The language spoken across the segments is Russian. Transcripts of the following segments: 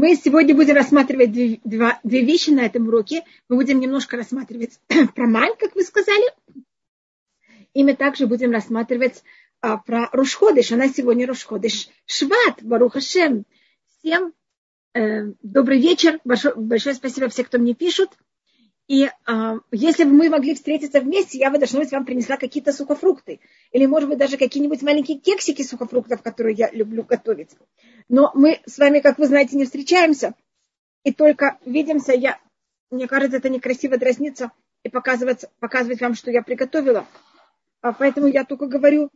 Мы сегодня будем рассматривать две, два, две вещи на этом уроке. Мы будем немножко рассматривать про Мань, как вы сказали. И мы также будем рассматривать а, про Рушходыш. Она сегодня Рушходыш. Шват, Барухашем. Всем э, добрый вечер. Большое, большое спасибо всем, кто мне пишут. И э, если бы мы могли встретиться вместе, я бы, должна быть, вам принесла какие-то сухофрукты. Или, может быть, даже какие-нибудь маленькие кексики сухофруктов, которые я люблю готовить. Но мы с вами, как вы знаете, не встречаемся. И только видимся, я, мне кажется, это некрасиво дразниться и показывать, показывать вам, что я приготовила. А поэтому я только говорю,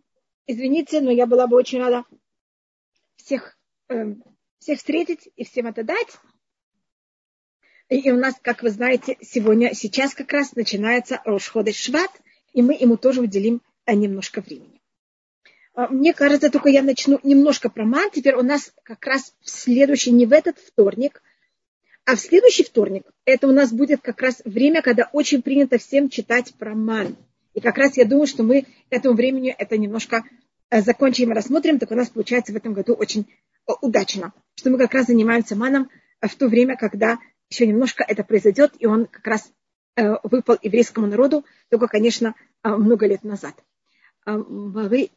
извините, но я была бы очень рада всех, э, всех встретить и всем это дать. И у нас, как вы знаете, сегодня, сейчас как раз начинается Рошходы Шват, и мы ему тоже уделим э, немножко времени. А, мне кажется, только я начну немножко про ман. Теперь у нас как раз в следующий, не в этот вторник, а в следующий вторник, это у нас будет как раз время, когда очень принято всем читать про ман. И как раз я думаю, что мы к этому времени это немножко э, закончим и рассмотрим. Так у нас получается в этом году очень э, удачно, что мы как раз занимаемся маном в то время, когда еще немножко это произойдет, и он как раз э, выпал еврейскому народу, только, конечно, э, много лет назад. Э, вы...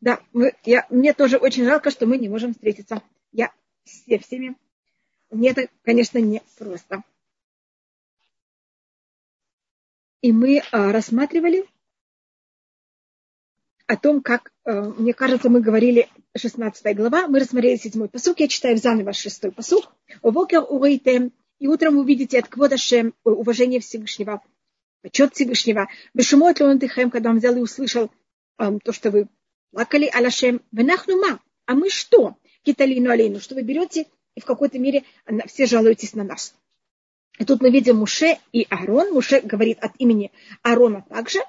Да, мы, я, мне тоже очень жалко, что мы не можем встретиться. Я все всеми. Мне это, конечно, не просто. И мы рассматривали о том, как, мне кажется, мы говорили 16 глава, мы рассмотрели седьмой посук, я читаю заново шестой посук. Вокер урейтем, и утром увидите от Кводашем уважение Всевышнего, почет Всевышнего. Бешумот он тихем, когда он взял и услышал эм, то, что вы плакали, алашем, венахнума, а мы что? Киталину алейну, что вы берете и в какой-то мере все жалуетесь на нас. И тут мы видим Муше и Аарон. Муше говорит от имени Аарона также.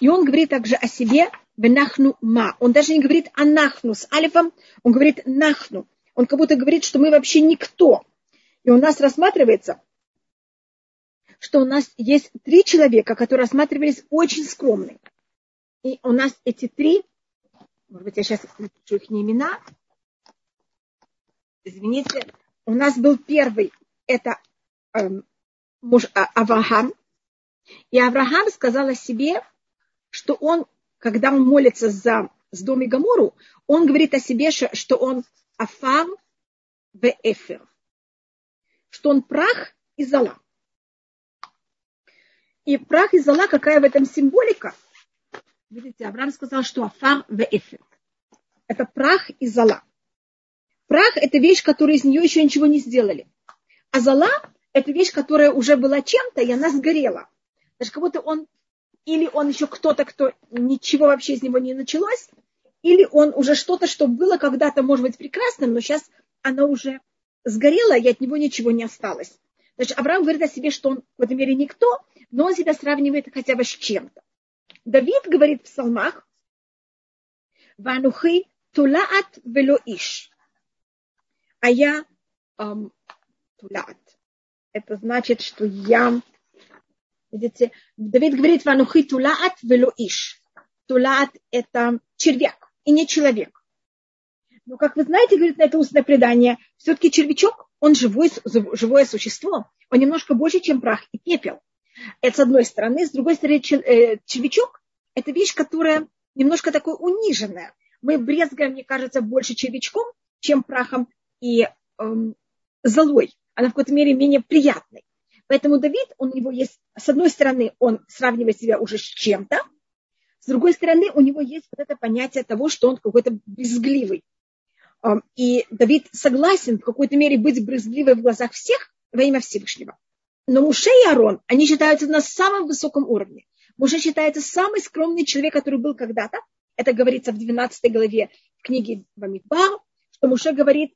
И он говорит также о себе, Бенахну ма. Он даже не говорит анахну с алифом, он говорит нахну. Он как будто говорит, что мы вообще никто. И у нас рассматривается, что у нас есть три человека, которые рассматривались очень скромные. И у нас эти три, может быть, я сейчас напишу их не имена. Извините, у нас был первый, это эм, муж а, Авраам. И Авраам сказал о себе, что он когда он молится за Сдом и Гамору, он говорит о себе, что он афар в эфер, что он прах и зола. И прах и зола, какая в этом символика? Видите, Авраам сказал, что афар в эфер. Это прах и зола. Прах – это вещь, которую из нее еще ничего не сделали. А зола – это вещь, которая уже была чем-то, и она сгорела. Даже как будто он или он еще кто-то, кто ничего вообще из него не началось, или он уже что-то, что было когда-то, может быть, прекрасным, но сейчас оно уже сгорело, и от него ничего не осталось. Значит, Авраам говорит о себе, что он в этом мире никто, но он себя сравнивает хотя бы с чем-то. Давид говорит в псалмах, «Ванухи тулаат вело иш». А я эм, тулаат. Это значит, что я Видите, Давид говорит, ванухи тулаат вело иш. Тулаат – это червяк и не человек. Но, как вы знаете, говорит на это устное предание, все-таки червячок, он живой, живое существо. Он немножко больше, чем прах и пепел. Это с одной стороны. С другой стороны, э, червячок – это вещь, которая немножко такой униженная. Мы брезгаем, мне кажется, больше червячком, чем прахом и эм, золой. Она в какой-то мере менее приятной. Поэтому Давид, у него есть, с одной стороны, он сравнивает себя уже с чем-то, с другой стороны, у него есть вот это понятие того, что он какой-то брезгливый. И Давид согласен в какой-то мере быть брезгливым в глазах всех во имя Всевышнего. Но Муше и Арон, они считаются на самом высоком уровне. Муше считается самый скромный человек, который был когда-то. Это говорится в 12 главе книги Бамидбар, что Муше говорит,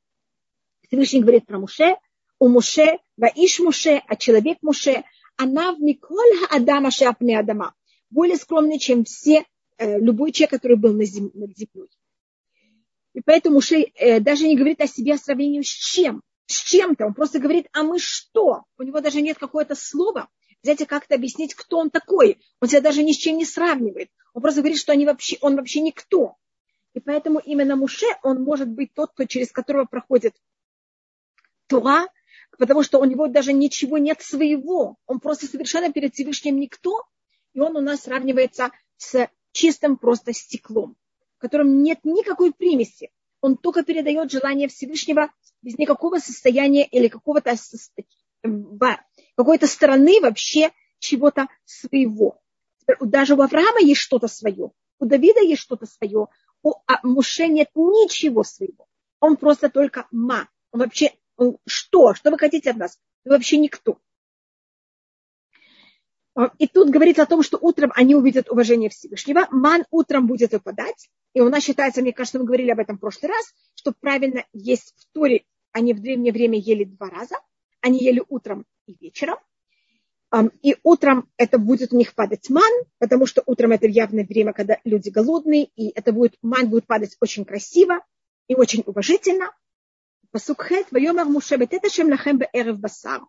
Всевышний говорит про Муше, у Муше, Ваиш Муше, а человек Муше, она в Миколь Адама Шапне Адама, более скромный, чем все, любой человек, который был над землей. И поэтому Муше даже не говорит о себе о сравнении с чем, с чем-то. Он просто говорит, а мы что? У него даже нет какого-то слова. Знаете, как-то объяснить, кто он такой. Он себя даже ни с чем не сравнивает. Он просто говорит, что они вообще, он вообще никто. И поэтому именно Муше, он может быть тот, кто, через которого проходит Тура, потому что у него даже ничего нет своего. Он просто совершенно перед Всевышним никто, и он у нас сравнивается с чистым просто стеклом, в котором нет никакой примеси. Он только передает желание Всевышнего без никакого состояния или какого-то какой-то стороны вообще чего-то своего. Даже у Авраама есть что-то свое, у Давида есть что-то свое, у Муше нет ничего своего. Он просто только ма. Он вообще, он что? Что вы хотите от нас? Вы вообще никто. А, и тут говорится о том, что утром они увидят уважение Всевышнего. Ман утром будет выпадать. И у нас считается, мне кажется, мы говорили об этом в прошлый раз, что правильно есть в Торе, они в древнее время ели два раза. Они ели утром и вечером. И утром это будет у них падать ман, потому что утром это явное время, когда люди голодные, и это будет, ман будет падать очень красиво и очень уважительно. Пасукхет, вайомар Муше, это шем лахем беэрев басар.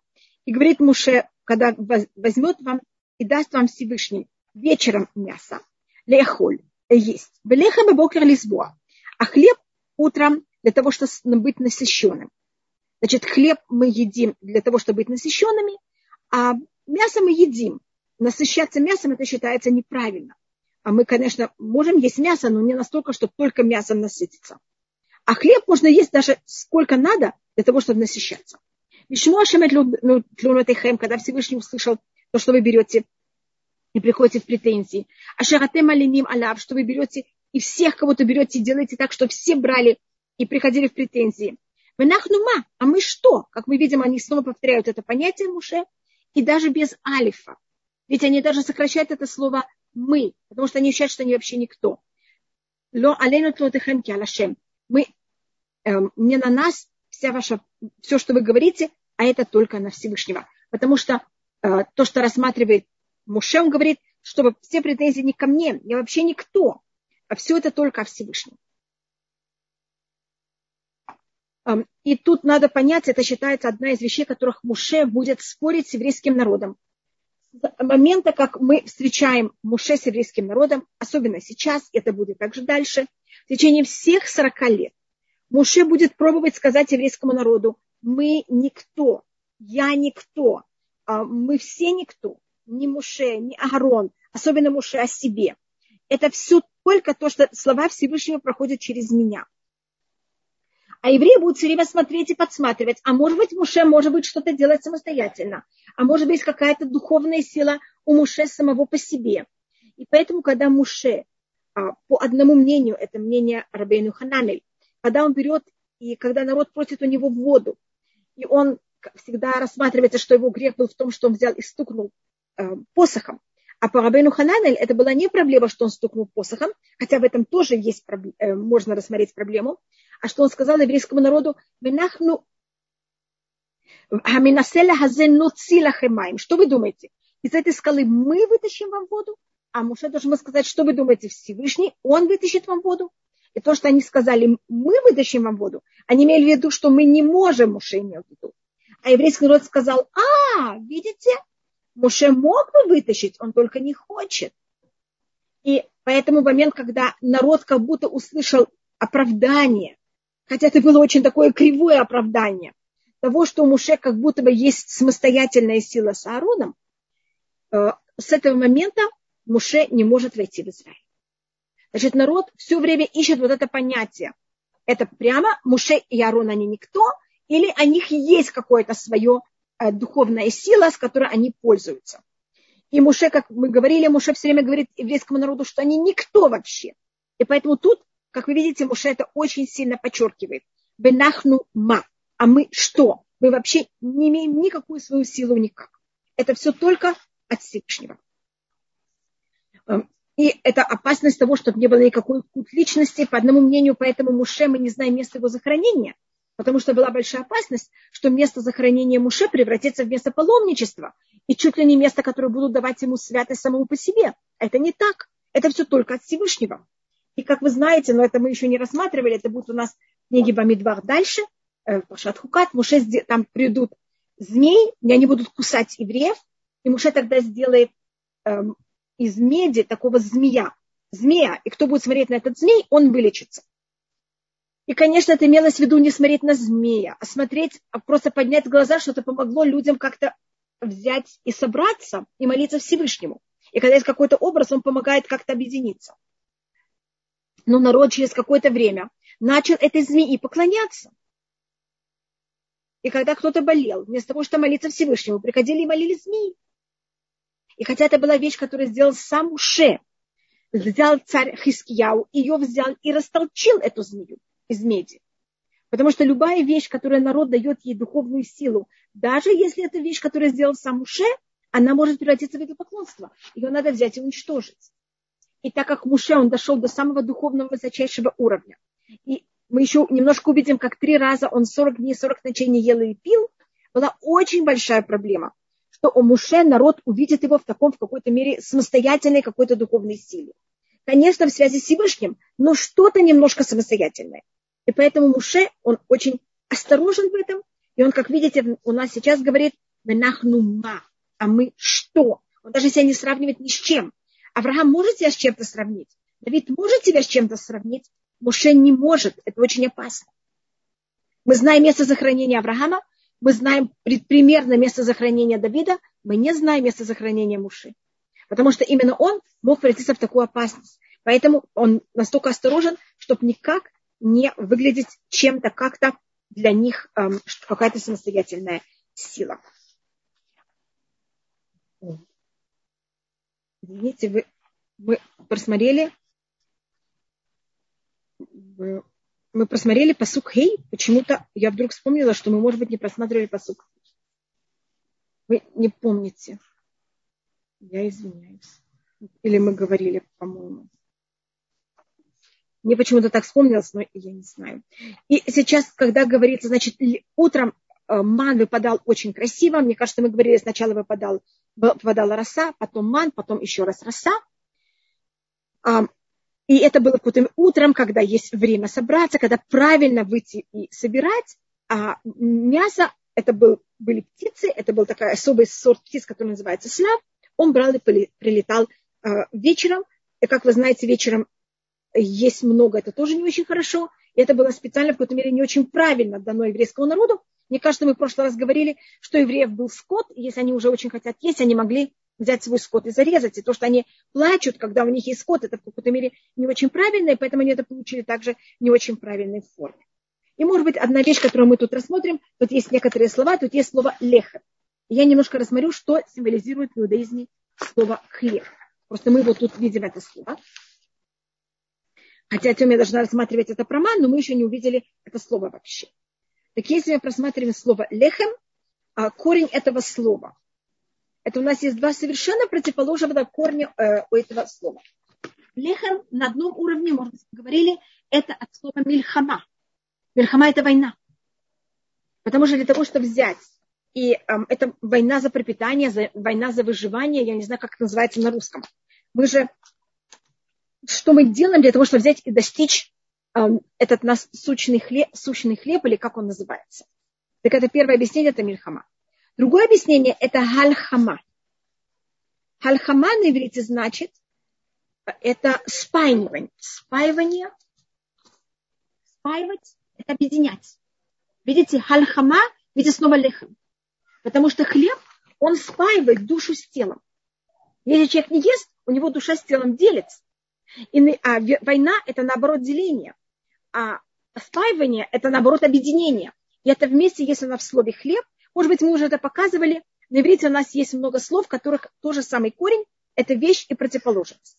И говорит Муше, когда возьмет вам и даст вам Всевышний вечером мясо, лехоль, есть. Белеха бокер лисбоа. А хлеб утром для того, чтобы быть насыщенным. Значит, хлеб мы едим для того, чтобы быть насыщенными, а мясо мы едим. Насыщаться мясом это считается неправильно. А мы, конечно, можем есть мясо, но не настолько, чтобы только мясом насытиться. А хлеб можно есть даже сколько надо для того, чтобы насыщаться. Почему Ашемет Лунотехем, когда Всевышний услышал то, что вы берете и приходите в претензии. А шаратем алиним алав, что вы берете и всех кого-то берете, делаете так, что все брали и приходили в претензии. Венахнума, а мы что? Как мы видим, они снова повторяют это понятие Муше, и даже без алифа. Ведь они даже сокращают это слово мы, потому что они считают, что они вообще никто. Ло алейну тлотехемки алашем. Мы, э, не на нас вся ваша, все, что вы говорите, а это только на Всевышнего. Потому что э, то, что рассматривает Муше, он говорит, чтобы все претензии не ко мне, я вообще никто, а все это только о Всевышнем. И тут надо понять, это считается одна из вещей, которых Муше будет спорить с еврейским народом. С момента, как мы встречаем Муше с еврейским народом, особенно сейчас, это будет также дальше, в течение всех 40 лет, Муше будет пробовать сказать еврейскому народу, мы никто, я никто, а мы все никто, ни Муше, ни Агарон, особенно Муше о себе. Это все только то, что слова Всевышнего проходят через меня – а евреи будут все время смотреть и подсматривать. А может быть, Муше может быть что-то делать самостоятельно. А может быть, какая-то духовная сила у Муше самого по себе. И поэтому, когда Муше, а, по одному мнению, это мнение Рабейну Хананель, когда он берет, и когда народ просит у него воду, и он всегда рассматривается, что его грех был в том, что он взял и стукнул э, посохом. А по Рабейну Хананель это была не проблема, что он стукнул посохом, хотя в этом тоже есть, э, можно рассмотреть проблему, а что он сказал еврейскому народу, что вы думаете? Из этой скалы мы вытащим вам воду? А Муше должен был сказать, что вы думаете, Всевышний, он вытащит вам воду? И то, что они сказали, мы вытащим вам воду, они имели в виду, что мы не можем, Муше имел в виду. А еврейский народ сказал, а, видите, Муше мог бы вытащить, он только не хочет. И поэтому момент, когда народ как будто услышал оправдание, хотя это было очень такое кривое оправдание того, что у Муше как будто бы есть самостоятельная сила с Аароном, э, с этого момента Муше не может войти в Израиль. Значит, народ все время ищет вот это понятие. Это прямо Муше и Аарон, они никто, или у них есть какое-то свое э, духовная сила, с которой они пользуются. И Муше, как мы говорили, Муше все время говорит еврейскому народу, что они никто вообще. И поэтому тут как вы видите, Муше это очень сильно подчеркивает. Бенахну ма. А мы что? Мы вообще не имеем никакую свою силу никак. Это все только от Всевышнего. И это опасность того, чтобы не было никакой культ личности. По одному мнению, поэтому Муше мы не знаем место его захоронения. Потому что была большая опасность, что место захоронения Муше превратится в место паломничества. И чуть ли не место, которое будут давать ему святость самому по себе. Это не так. Это все только от Всевышнего. И как вы знаете, но это мы еще не рассматривали, это будет у нас в книге Бамидвар дальше, э, Пашат Хукат, Муше, там придут змей, и они будут кусать евреев, и Муше тогда сделает эм, из меди такого змея, змея, и кто будет смотреть на этот змей, он вылечится. И, конечно, это имелось в виду не смотреть на змея, а смотреть, а просто поднять глаза, что это помогло людям как-то взять и собраться и молиться Всевышнему. И когда есть какой-то образ, он помогает как-то объединиться. Но народ через какое-то время начал этой змеи поклоняться. И когда кто-то болел, вместо того, чтобы молиться Всевышнему, приходили и молили змеи. И хотя это была вещь, которую сделал сам Уше, взял царь Хискияу, ее взял и растолчил эту змею из меди. Потому что любая вещь, которая народ дает ей духовную силу, даже если это вещь, которую сделал сам Муше, она может превратиться в идолопоклонство. Ее надо взять и уничтожить. И так как Муше, он дошел до самого духовного высочайшего уровня. И мы еще немножко увидим, как три раза он 40 дней, 40 ночей не ел и пил, была очень большая проблема, что у Муше народ увидит его в таком, в какой-то мере, самостоятельной какой-то духовной силе. Конечно, в связи с Всевышним, но что-то немножко самостоятельное. И поэтому Муше, он очень осторожен в этом. И он, как видите, у нас сейчас говорит, ма, а мы что? Он даже себя не сравнивает ни с чем. Авраам может себя с чем-то сравнить. Давид может себя с чем-то сравнить. Муше не может. Это очень опасно. Мы знаем место захоронения Авраама, мы знаем примерно место захоронения Давида, мы не знаем место захоронения Муши. Потому что именно он мог превратиться в такую опасность. Поэтому он настолько осторожен, чтобы никак не выглядеть чем-то как-то для них эм, какая-то самостоятельная сила. Извините, вы, вы просмотрели мы просмотрели посук Хей, почему-то я вдруг вспомнила, что мы, может быть, не просматривали посук. Вы не помните. Я извиняюсь. Или мы говорили, по-моему. Мне почему-то так вспомнилось, но я не знаю. И сейчас, когда говорится, значит, утром э, ман выпадал очень красиво. Мне кажется, мы говорили, сначала выпадал, выпадала роса, потом ман, потом еще раз роса. И это было утром, когда есть время собраться, когда правильно выйти и собирать. А мясо, это был, были птицы, это был такой особый сорт птиц, который называется слав. Он брал и прилетал э, вечером. И, как вы знаете, вечером есть много, это тоже не очень хорошо. И это было специально, в какой-то мере, не очень правильно дано еврейскому народу. Мне кажется, мы в прошлый раз говорили, что евреев был скот, и если они уже очень хотят есть, они могли взять свой скот и зарезать. И то, что они плачут, когда у них есть скот, это в какой-то мере не очень правильно, и поэтому они это получили также не очень правильной форме. И, может быть, одна вещь, которую мы тут рассмотрим, тут есть некоторые слова, тут есть слово лехер. Я немножко рассмотрю, что символизирует в иудаизме слово хлеб. Просто мы вот тут видим это слово. Хотя Тём я должна рассматривать это проман, но мы еще не увидели это слово вообще. Так если мы просматриваем слово лехем, а корень этого слова, это у нас есть два совершенно противоположных корня э, у этого слова. Лехем на одном уровне, можно говорили, это от слова мильхама. Мильхама – это война. Потому что для того, чтобы взять, и э, это война за пропитание, за, война за выживание, я не знаю, как это называется на русском. Мы же что мы делаем для того, чтобы взять и достичь э, этот нас сущный хлеб, сущный хлеб, или как он называется. Так это первое объяснение, это мильхама. Другое объяснение – это хальхама. Хальхама на иврите значит, это спаивание. Спаивание, спаивать – это объединять. Видите, хальхама, видите, снова лехам. Потому что хлеб, он спаивает душу с телом. Если человек не ест, у него душа с телом делится. И, а война – это наоборот деление. А спаивание – это наоборот объединение. И это вместе, если она в слове хлеб, может быть, мы уже это показывали, на иврите у нас есть много слов, в которых тоже самый корень – это вещь и противоположность.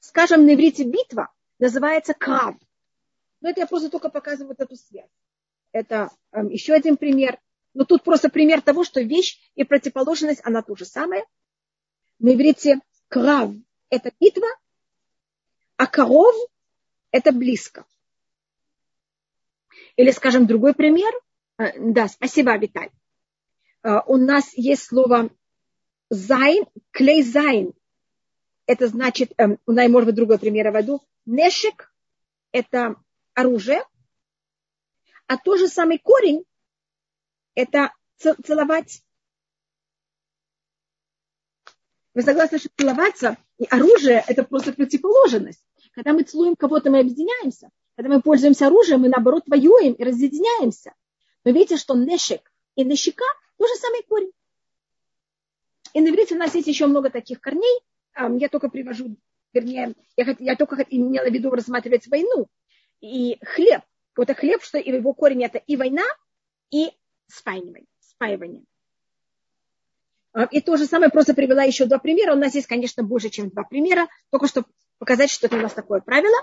Скажем, на иврите битва называется крав. Но это я просто только показываю вот эту связь. Это э, еще один пример. Но тут просто пример того, что вещь и противоположность, она то же самое. На иврите крав – это битва, а коров – это близко. Или, скажем, другой пример. Э, да, спасибо, Виталь. Э, у нас есть слово זין, כלי זין. Это значит, эм, у нас может быть другой пример введу. נשק – это оружие, а тот же самый корень – это целовать. Вы согласны, что целоваться и оружие – это просто противоположность. Когда мы целуем кого-то, мы объединяемся. Когда мы пользуемся оружием, мы наоборот воюем и разъединяемся. Но видите, что нешек и нешика тоже самый корень. И на иврите у нас есть еще много таких корней. Я только привожу, вернее, я, я только имела в виду рассматривать войну. И хлеб. Вот это хлеб, что его корень это и война, и спаивание. спаивание. И то же самое просто привела еще два примера. У нас есть, конечно, больше, чем два примера, только чтобы показать, что это у нас такое правило.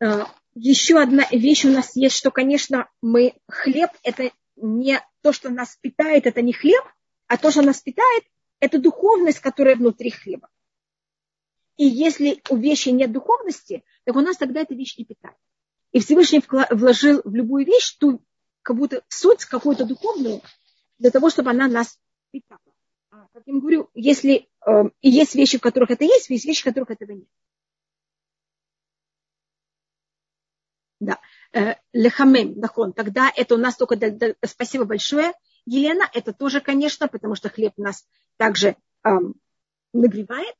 А, еще одна вещь у нас есть, что, конечно, мы хлеб – это не то, что нас питает, это не хлеб, а то, что нас питает, это духовность, которая внутри хлеба. И если у вещи нет духовности, так у нас тогда эта вещь не питает. И Всевышний вложил в любую вещь ту, как будто суть какую-то духовную, для того, чтобы она нас питала. А, как я говорю, если э, и есть вещи, в которых это есть, есть вещи, в которых этого нет. Да. Э, лехамем, нахон. Тогда это у нас только... Спасибо большое, Елена. Это тоже, конечно, потому что хлеб нас также эм, нагревает.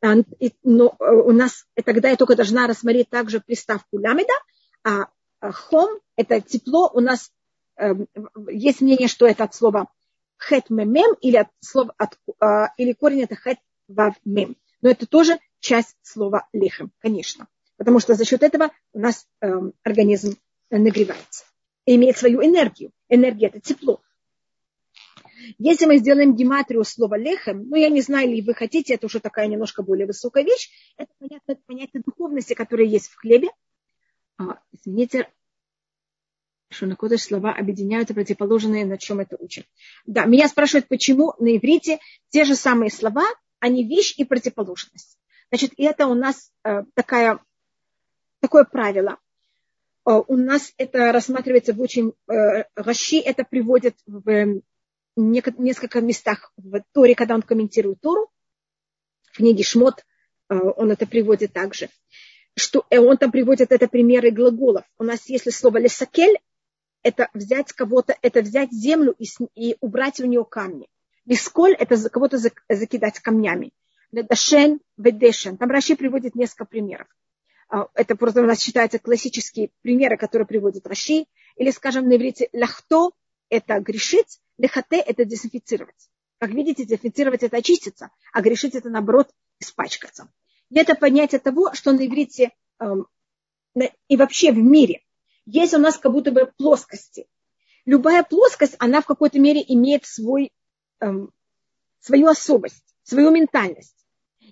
А, но э, у нас тогда я только должна рассмотреть также приставку лямеда, а хом – это тепло. У нас эм, есть мнение, что это от слова хет мемем или от слова от, а, или корень это хет вав мем. Но это тоже часть слова лехем, конечно. Потому что за счет этого у нас эм, организм нагревается и имеет свою энергию. Энергия это тепло. Если мы сделаем гематрию слова лехем, ну я не знаю, ли вы хотите, это уже такая немножко более высокая вещь, это понятно, понятие духовности, которое есть в хлебе. А, извините, что на кодыш слова объединяются противоположные, на чем это учим. Да, меня спрашивают, почему на иврите те же самые слова, а не вещь и противоположность. Значит, это у нас э, такая, такое правило. Э, у нас это рассматривается в очень... Э, Раши это приводит в несколько местах в Торе, когда он комментирует Тору. В книге Шмот э, он это приводит также. Что, он там приводит это примеры глаголов. У нас если слово лесакель, это взять кого-то, это взять землю и, и убрать в нее камни. Лисколь – это кого-то закидать камнями. Дашен, ведешен. Там Раши приводит несколько примеров. А, это просто у нас считаются классические примеры, которые приводит Раши. Или, скажем, на иврите лахто – это грешить, лехате – это дезинфицировать. Как видите, дезинфицировать – это очиститься, а грешить – это, наоборот, испачкаться. И это понятие того, что на иврите эм, и вообще в мире – есть у нас как будто бы плоскости. Любая плоскость, она в какой-то мере имеет свой, эм, свою особость, свою ментальность.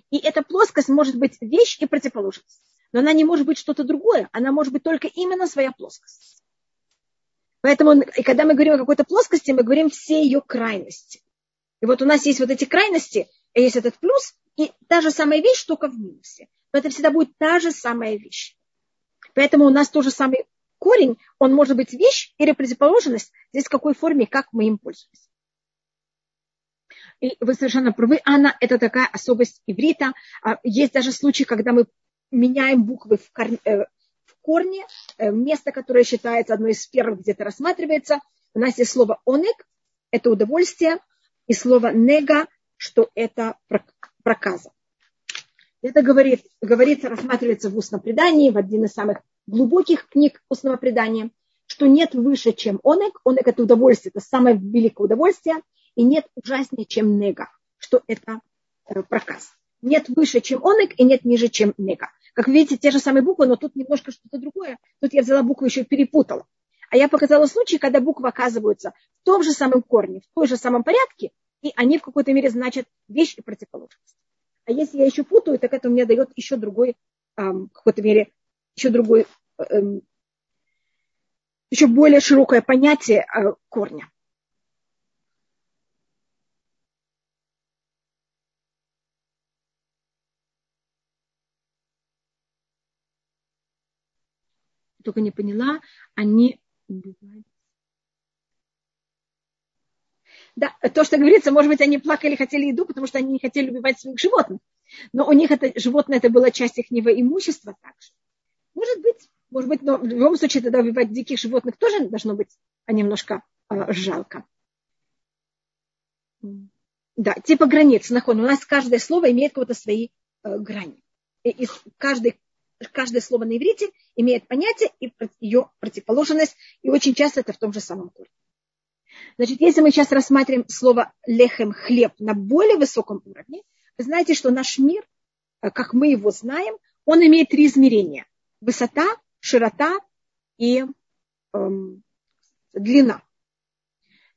И эта плоскость может быть вещь и противоположность. Но она не может быть что-то другое. Она может быть только именно своя плоскость. Поэтому, и когда мы говорим о какой-то плоскости, мы говорим все ее крайности. И вот у нас есть вот эти крайности, есть этот плюс, и та же самая вещь, только в минусе. Но это всегда будет та же самая вещь. Поэтому у нас тоже самый корень, он может быть вещь или противоположность, здесь в какой форме, как мы им пользуемся. И вы совершенно правы, Анна, это такая особость иврита. А, есть даже случаи, когда мы меняем буквы в корне, э, в корне э, место, которое считается одной из первых, где-то рассматривается. У нас есть слово онек, это удовольствие, и слово нега, что это проказа. Это говорит, говорится, рассматривается в устном предании, в один из самых глубоких книг устного предания, что нет выше, чем онек. Онек – это удовольствие, это самое великое удовольствие. И нет ужаснее, чем нега, что это э, проказ. Нет выше, чем онек, и нет ниже, чем нега. Как видите, те же самые буквы, но тут немножко что-то другое. Тут я взяла букву еще перепутала. А я показала случай, когда буквы оказываются в том же самом корне, в том же самом порядке, и они в какой-то мере значат вещь и противоположность. А если я еще путаю, так это мне дает еще другой, в какой-то мере, еще другой, эм, еще более широкое понятие э, корня. Только не поняла, они Да, то, что говорится, может быть, они плакали, хотели еду, потому что они не хотели убивать своих животных. Но у них это животное, это была часть их имущества также. Может быть, может быть, но в любом случае тогда убивать диких животных тоже должно быть а немножко э, жалко. Да, типа границ, нахон. У нас каждое слово имеет какие-то свои э, грани. И, и каждый каждое слово на иврите имеет понятие и ее противоположность, и очень часто это в том же самом корне. Значит, если мы сейчас рассматриваем слово лехем, хлеб на более высоком уровне, вы знаете, что наш мир, э, как мы его знаем, он имеет три измерения. Высота, широта и эм, длина.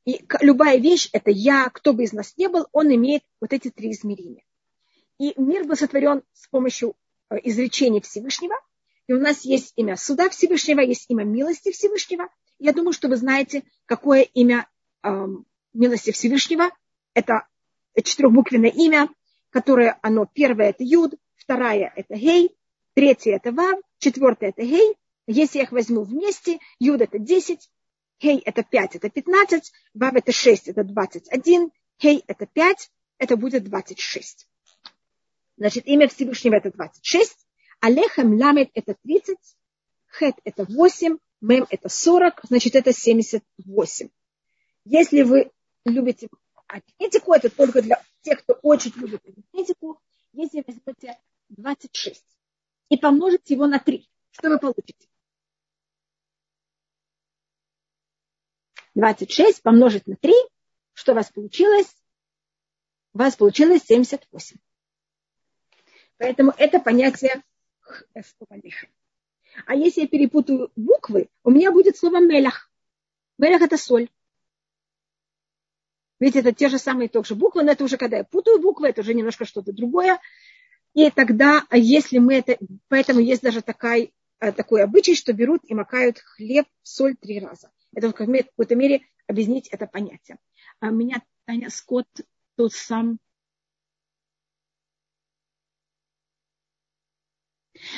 И любая вещь, это я, кто бы из нас не был, он имеет вот эти три измерения. И мир был сотворен с помощью э, изречения Всевышнего. И у нас есть имя суда Всевышнего, есть имя милости Всевышнего. Я думаю, что вы знаете, какое имя эм, милости Всевышнего. Это четырехбуквенное имя, которое оно первое это Юд, вторая это Гей, третья это Вав, четвертая это Гей. Если я их возьму вместе, Юд это 10, Хей это 5, это 15, Вав это 6, это 21, Хей это 5, это будет 26. Значит, имя Всевышнего это 26, а Ламет это 30, Хет это 8, Мем это 40, значит, это 78. Если вы любите арифметику, это только для тех, кто очень любит арифметику, если возьмете 26 и помножите его на 3, что вы получите? 26 помножить на 3, что у вас получилось? У вас получилось 78. Поэтому это понятие А если я перепутаю буквы, у меня будет слово мелях. Мелях это соль. Ведь это те же самые тоже буквы, но это уже когда я путаю буквы, это уже немножко что-то другое. И тогда, если мы это, поэтому есть даже такой, э, такой обычай, что берут и макают хлеб в соль три раза. Это в какой-то мере объяснить это понятие. А меня Таня Скотт тут сам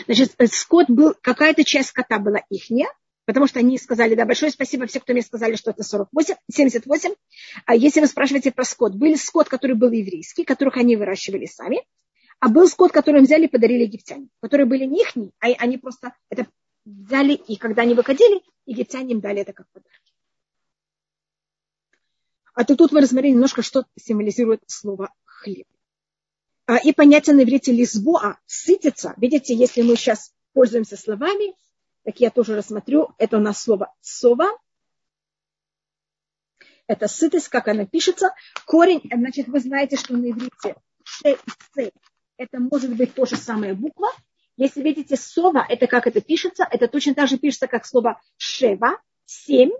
Значит, э, скот был, какая-то часть скота была ихняя, потому что они сказали, да, большое спасибо всем, кто мне сказали, что это 48, 78. А если вы спрашиваете про скот, был скот, который был еврейский, которых они выращивали сами, а был скот, который взяли и подарили египтяне, которые были не ихние, а они просто это взяли, и когда они выходили, египтяне им дали это как подарок. А то тут мы рассмотрели немножко, что символизирует слово хлеб. А, и понятие на иврите лизбоа, сытиться. Видите, если мы сейчас пользуемся словами, так я тоже рассмотрю, это у нас слово сова. Это сытость, как она пишется. Корень, значит, вы знаете, что на иврите ше и ц, это может быть то же самое буква. Если видите сова, это как это пишется, это точно так же пишется, как слово шева, семь,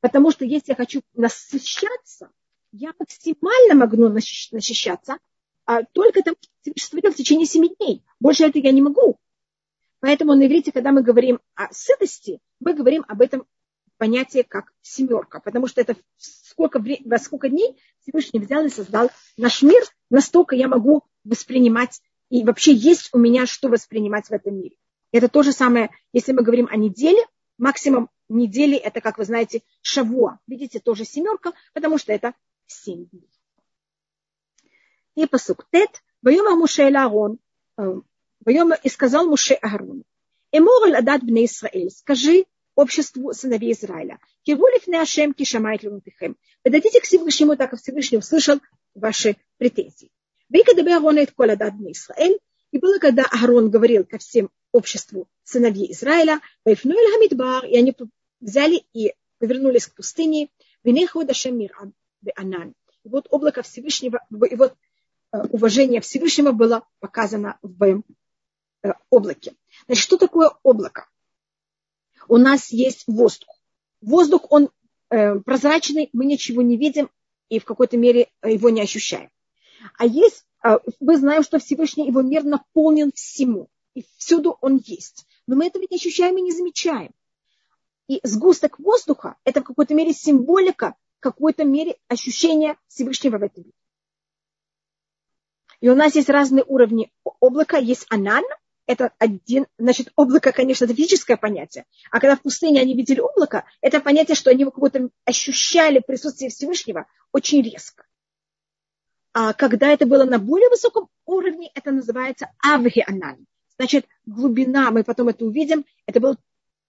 потому что если я хочу насыщаться, я максимально могу насыщаться, а только там в течение семи дней. Больше этого я не могу. Поэтому на иврите, когда мы говорим о сытости, мы говорим об этом понятии как семерка, потому что это сколько, во сколько дней Всевышний взял и создал наш мир, настолько я могу воспринимать, и вообще есть у меня что воспринимать в этом мире. Это то же самое, если мы говорим о неделе, максимум недели, это, как вы знаете, шавуа. Видите, тоже семерка, потому что это семь дней. И посук тет, воема Муше Аарон, э, воема и сказал Муше Аарону, эмор адат бне Исраэль, скажи обществу сыновей Израиля, кирвулиф не ашем кишамайт лунтихем, подойдите к Всевышнему, так как Всевышний услышал ваши претензии. Вейкадабе Аарон и кол адат бне Исраэль, и было, когда Аарон говорил ко всем обществу сыновей Израиля, Вайфнуэль Хамидбар, и они взяли и повернулись к пустыне, Венеху Дашем Миран, Анан. И вот облако Всевышнего, и вот уважение Всевышнего было показано в э, облаке. Значит, что такое облако? У нас есть воздух. Воздух, он э, прозрачный, мы ничего не видим и в какой-то мере его не ощущаем. А есть, мы знаем, что Всевышний его мир наполнен всему, и всюду он есть. Но мы этого не ощущаем и не замечаем. И сгусток воздуха – это в какой-то мере символика, в какой-то мере ощущение Всевышнего в этом мире. И у нас есть разные уровни облака. Есть анан, это один, значит, облако, конечно, это физическое понятие. А когда в пустыне они видели облако, это понятие, что они как будто ощущали присутствие Всевышнего очень резко. А когда это было на более высоком уровне, это называется авгианан. Значит, глубина, мы потом это увидим, это было,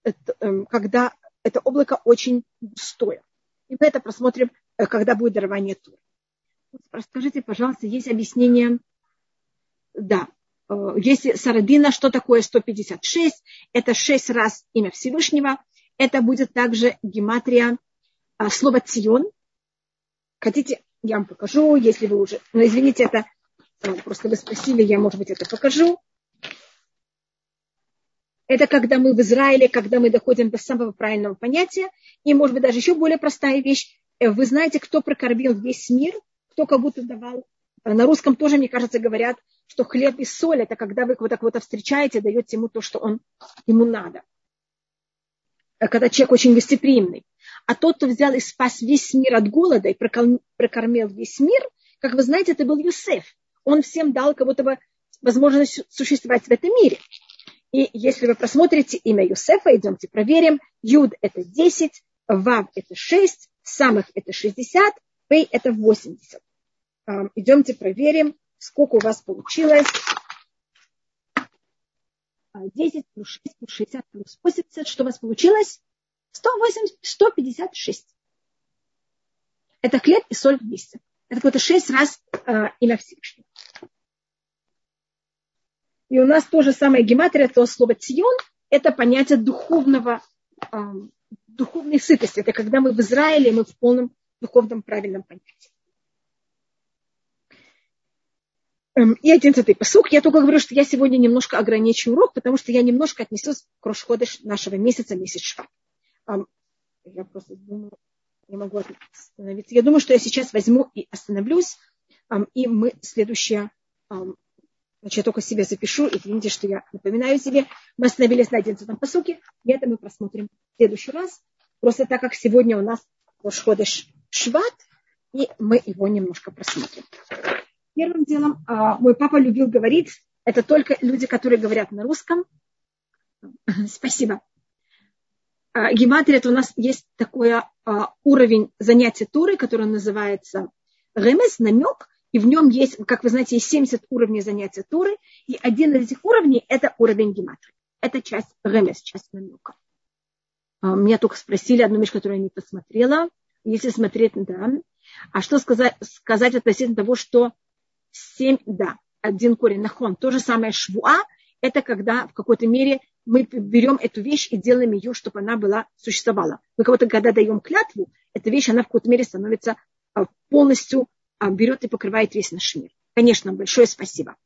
это, эм, когда это облако очень густое. И мы это просмотрим, э, когда будет дарование тура. Скажите, пожалуйста, есть объяснение? Да. если Сарадина, что такое 156? Это 6 раз имя Всевышнего. Это будет также гематрия а, слова Цион. Хотите, я вам покажу, если вы уже... Но извините, это просто вы спросили, я, может быть, это покажу. Это когда мы в Израиле, когда мы доходим до самого правильного понятия. И, может быть, даже еще более простая вещь. Э, вы знаете, кто прокормил весь мир, кто как будто давал. Э, на русском тоже, мне кажется, говорят, что хлеб и соль – это когда вы кого-то кого встречаете, даете ему то, что он, ему надо. Э, когда человек очень гостеприимный. А тот, кто взял и спас весь мир от голода и прокормил весь мир, как вы знаете, это был Юсеф. Он всем дал кого-то возможность существовать в этом мире. И если вы просмотрите имя Юсефа, идемте проверим. Юд – это 10, Вав – это 6, Самых – это 60, Пей – это 80. Идемте проверим, сколько у вас получилось. 10 плюс 6 плюс 60 плюс 80. Что у вас получилось? 180, 156. Это хлеб и соль вместе. Это какое-то 6 раз э, имя Всевышнего. И у нас тоже самое гематрия, то слово цион, это понятие духовного, э, духовной сытости. Это когда мы в Израиле, мы в полном духовном правильном понятии. Эм, и одиннадцатый посук. Я только говорю, что я сегодня немножко ограничу урок, потому что я немножко отнесусь к Рошходыш нашего месяца, месяц Шва. Эм, я просто думаю, не могу остановиться. Я думаю, что я сейчас возьму и остановлюсь, эм, и мы следующее Значит, я только себе запишу, извините, что я напоминаю себе. Мы остановились на 11 посуке, и это мы просмотрим в следующий раз. Просто так как сегодня у нас Рошходыш Шват, и мы его немножко просмотрим. Первым делом, а, мой папа любил говорить, это только люди, которые говорят на русском. Спасибо. А, гематрия, это у нас есть такой а, уровень занятия туры, который называется ремес, намек, и в нем есть, как вы знаете, есть 70 уровней занятия Туры, и один из этих уровней – это уровень гематрии. Это часть ремес, часть намека. Меня только спросили одну вещь, которую я не посмотрела. Если смотреть, да. А что сказать, сказать относительно того, что 7, да, один корень нахон, то же самое швуа, это когда в какой-то мере мы берем эту вещь и делаем ее, чтобы она была, существовала. Мы кого-то, когда даем клятву, эта вещь, она в какой-то мере становится а, полностью а, берет и покрывает весь наш мир. Конечно, большое спасибо.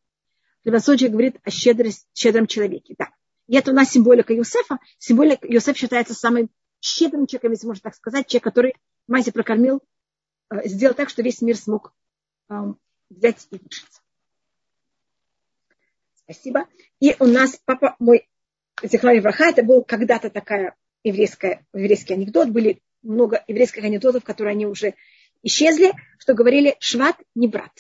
Левансоджи говорит о щедрость, щедром человеке. Да. И это у нас символика Юсефа. Символика Юсеф считается самым щедрым человеком, если можно так сказать, человек, который Мази прокормил, э, сделал так, что весь мир смог э, взять и выжить. Спасибо. И у нас папа мой, Зихрани Враха, это был когда-то такая еврейская, еврейский анекдот. Были много еврейских анекдотов, которые они уже исчезли, что говорили шват не брат.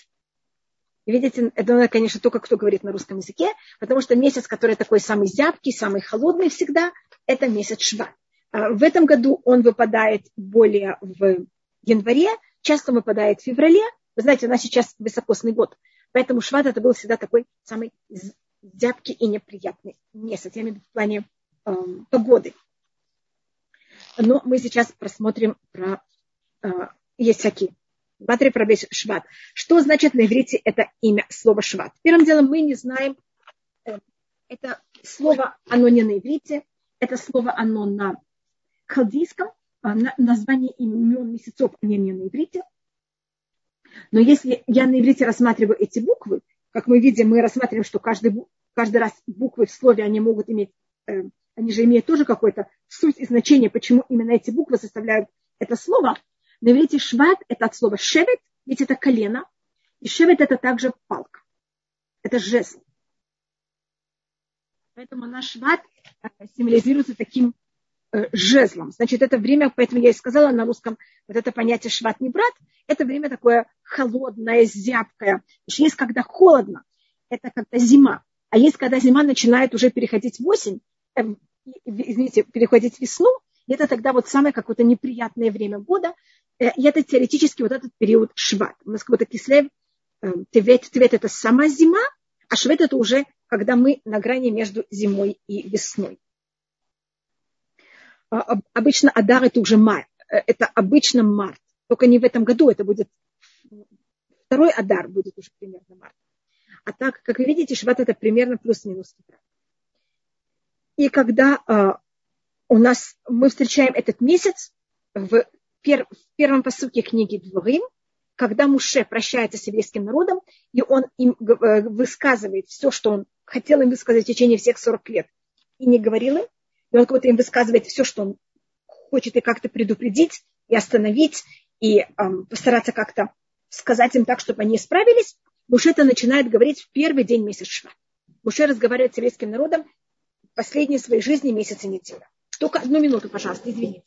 Видите, это, конечно, только кто говорит на русском языке, потому что месяц, который такой самый зябкий, самый холодный всегда, это месяц шват. А в этом году он выпадает более в январе, часто выпадает в феврале. Вы знаете, у нас сейчас высокосный год, поэтому шват это был всегда такой самый зябкий и неприятный месяц, я имею в виду в плане э, погоды. Но мы сейчас просмотрим про э, есть всякие Батри Прабеш Шват. Что значит на иврите это имя, слово Шват? Первым делом мы не знаем, э, это слово, оно не на иврите, это слово, оно на халдийском, а, на название имен месяцев, они не на иврите. Но если я на иврите рассматриваю эти буквы, как мы видим, мы рассматриваем, что каждый, каждый раз буквы в слове, они могут иметь, э, они же имеют тоже какую-то суть и значение, почему именно эти буквы составляют это слово, на иврите шват – это от слова шевет, ведь это колено. И шевет – это также палка. Это жест. Поэтому наш шват э, символизируется таким жезлом. Значит, это время, поэтому я и сказала на русском, вот это понятие шват не брат, это время такое холодное, зябкое. Есть когда холодно, это когда зима. А есть когда зима начинает уже переходить в осень, э, извините, переходить в весну, и это тогда вот самое какое-то неприятное время года, Э, и это теоретически вот этот период шват. У нас какой-то кислев, э, тевет, тевет это сама зима, а швет это уже когда мы на грани между зимой и весной. А, обычно Адар это уже май, э, это обычно март, только не в этом году, это будет второй Адар будет уже примерно март. А так, как вы видите, Шват это примерно плюс-минус И когда э, у нас мы встречаем этот месяц в, пер, в первом посуке книги Дворим, когда Муше прощается с еврейским народом, и он им э, высказывает все, что он хотел им высказать в течение всех 40 лет, и не говорил им, и он как-то им высказывает все, что он хочет и как-то предупредить, и остановить, и эм, постараться как-то сказать им так, чтобы они исправились, Муше это начинает говорить в первый день месяца Шва. Муше разговаривает с еврейским народом в последней своей жизни месяца неделя. Только одну минуту, пожалуйста, извините.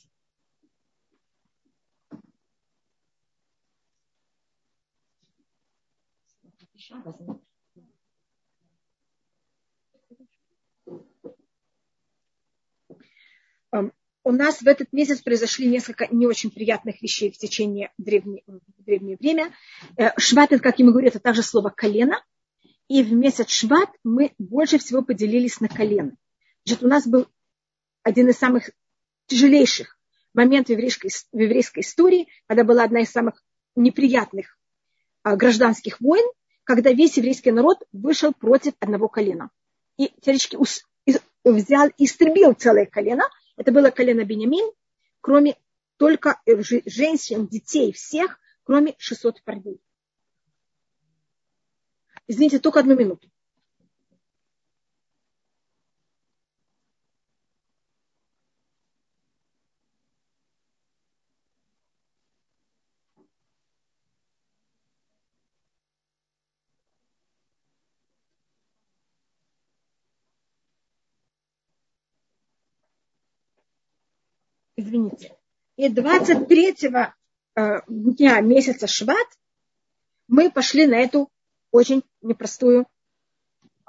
У нас в этот месяц произошли несколько не очень приятных вещей в течение древнего, древнее время. Э, шват, как ему говорят, это также слово колено. И в месяц шват мы больше всего поделились на колено. Значит, у нас был один из самых тяжелейших моментов в еврейской, в еврейской истории, когда была одна из самых неприятных а, гражданских войн, когда весь еврейский народ вышел против одного колена. И теоретически взял и истребил целое колено. Это было колено Бенямин, кроме только э, женщин, детей, всех, кроме 600 парней. Извините, только одну минуту. Извините. И 23 э, дня месяца Шват мы пошли на эту очень непростую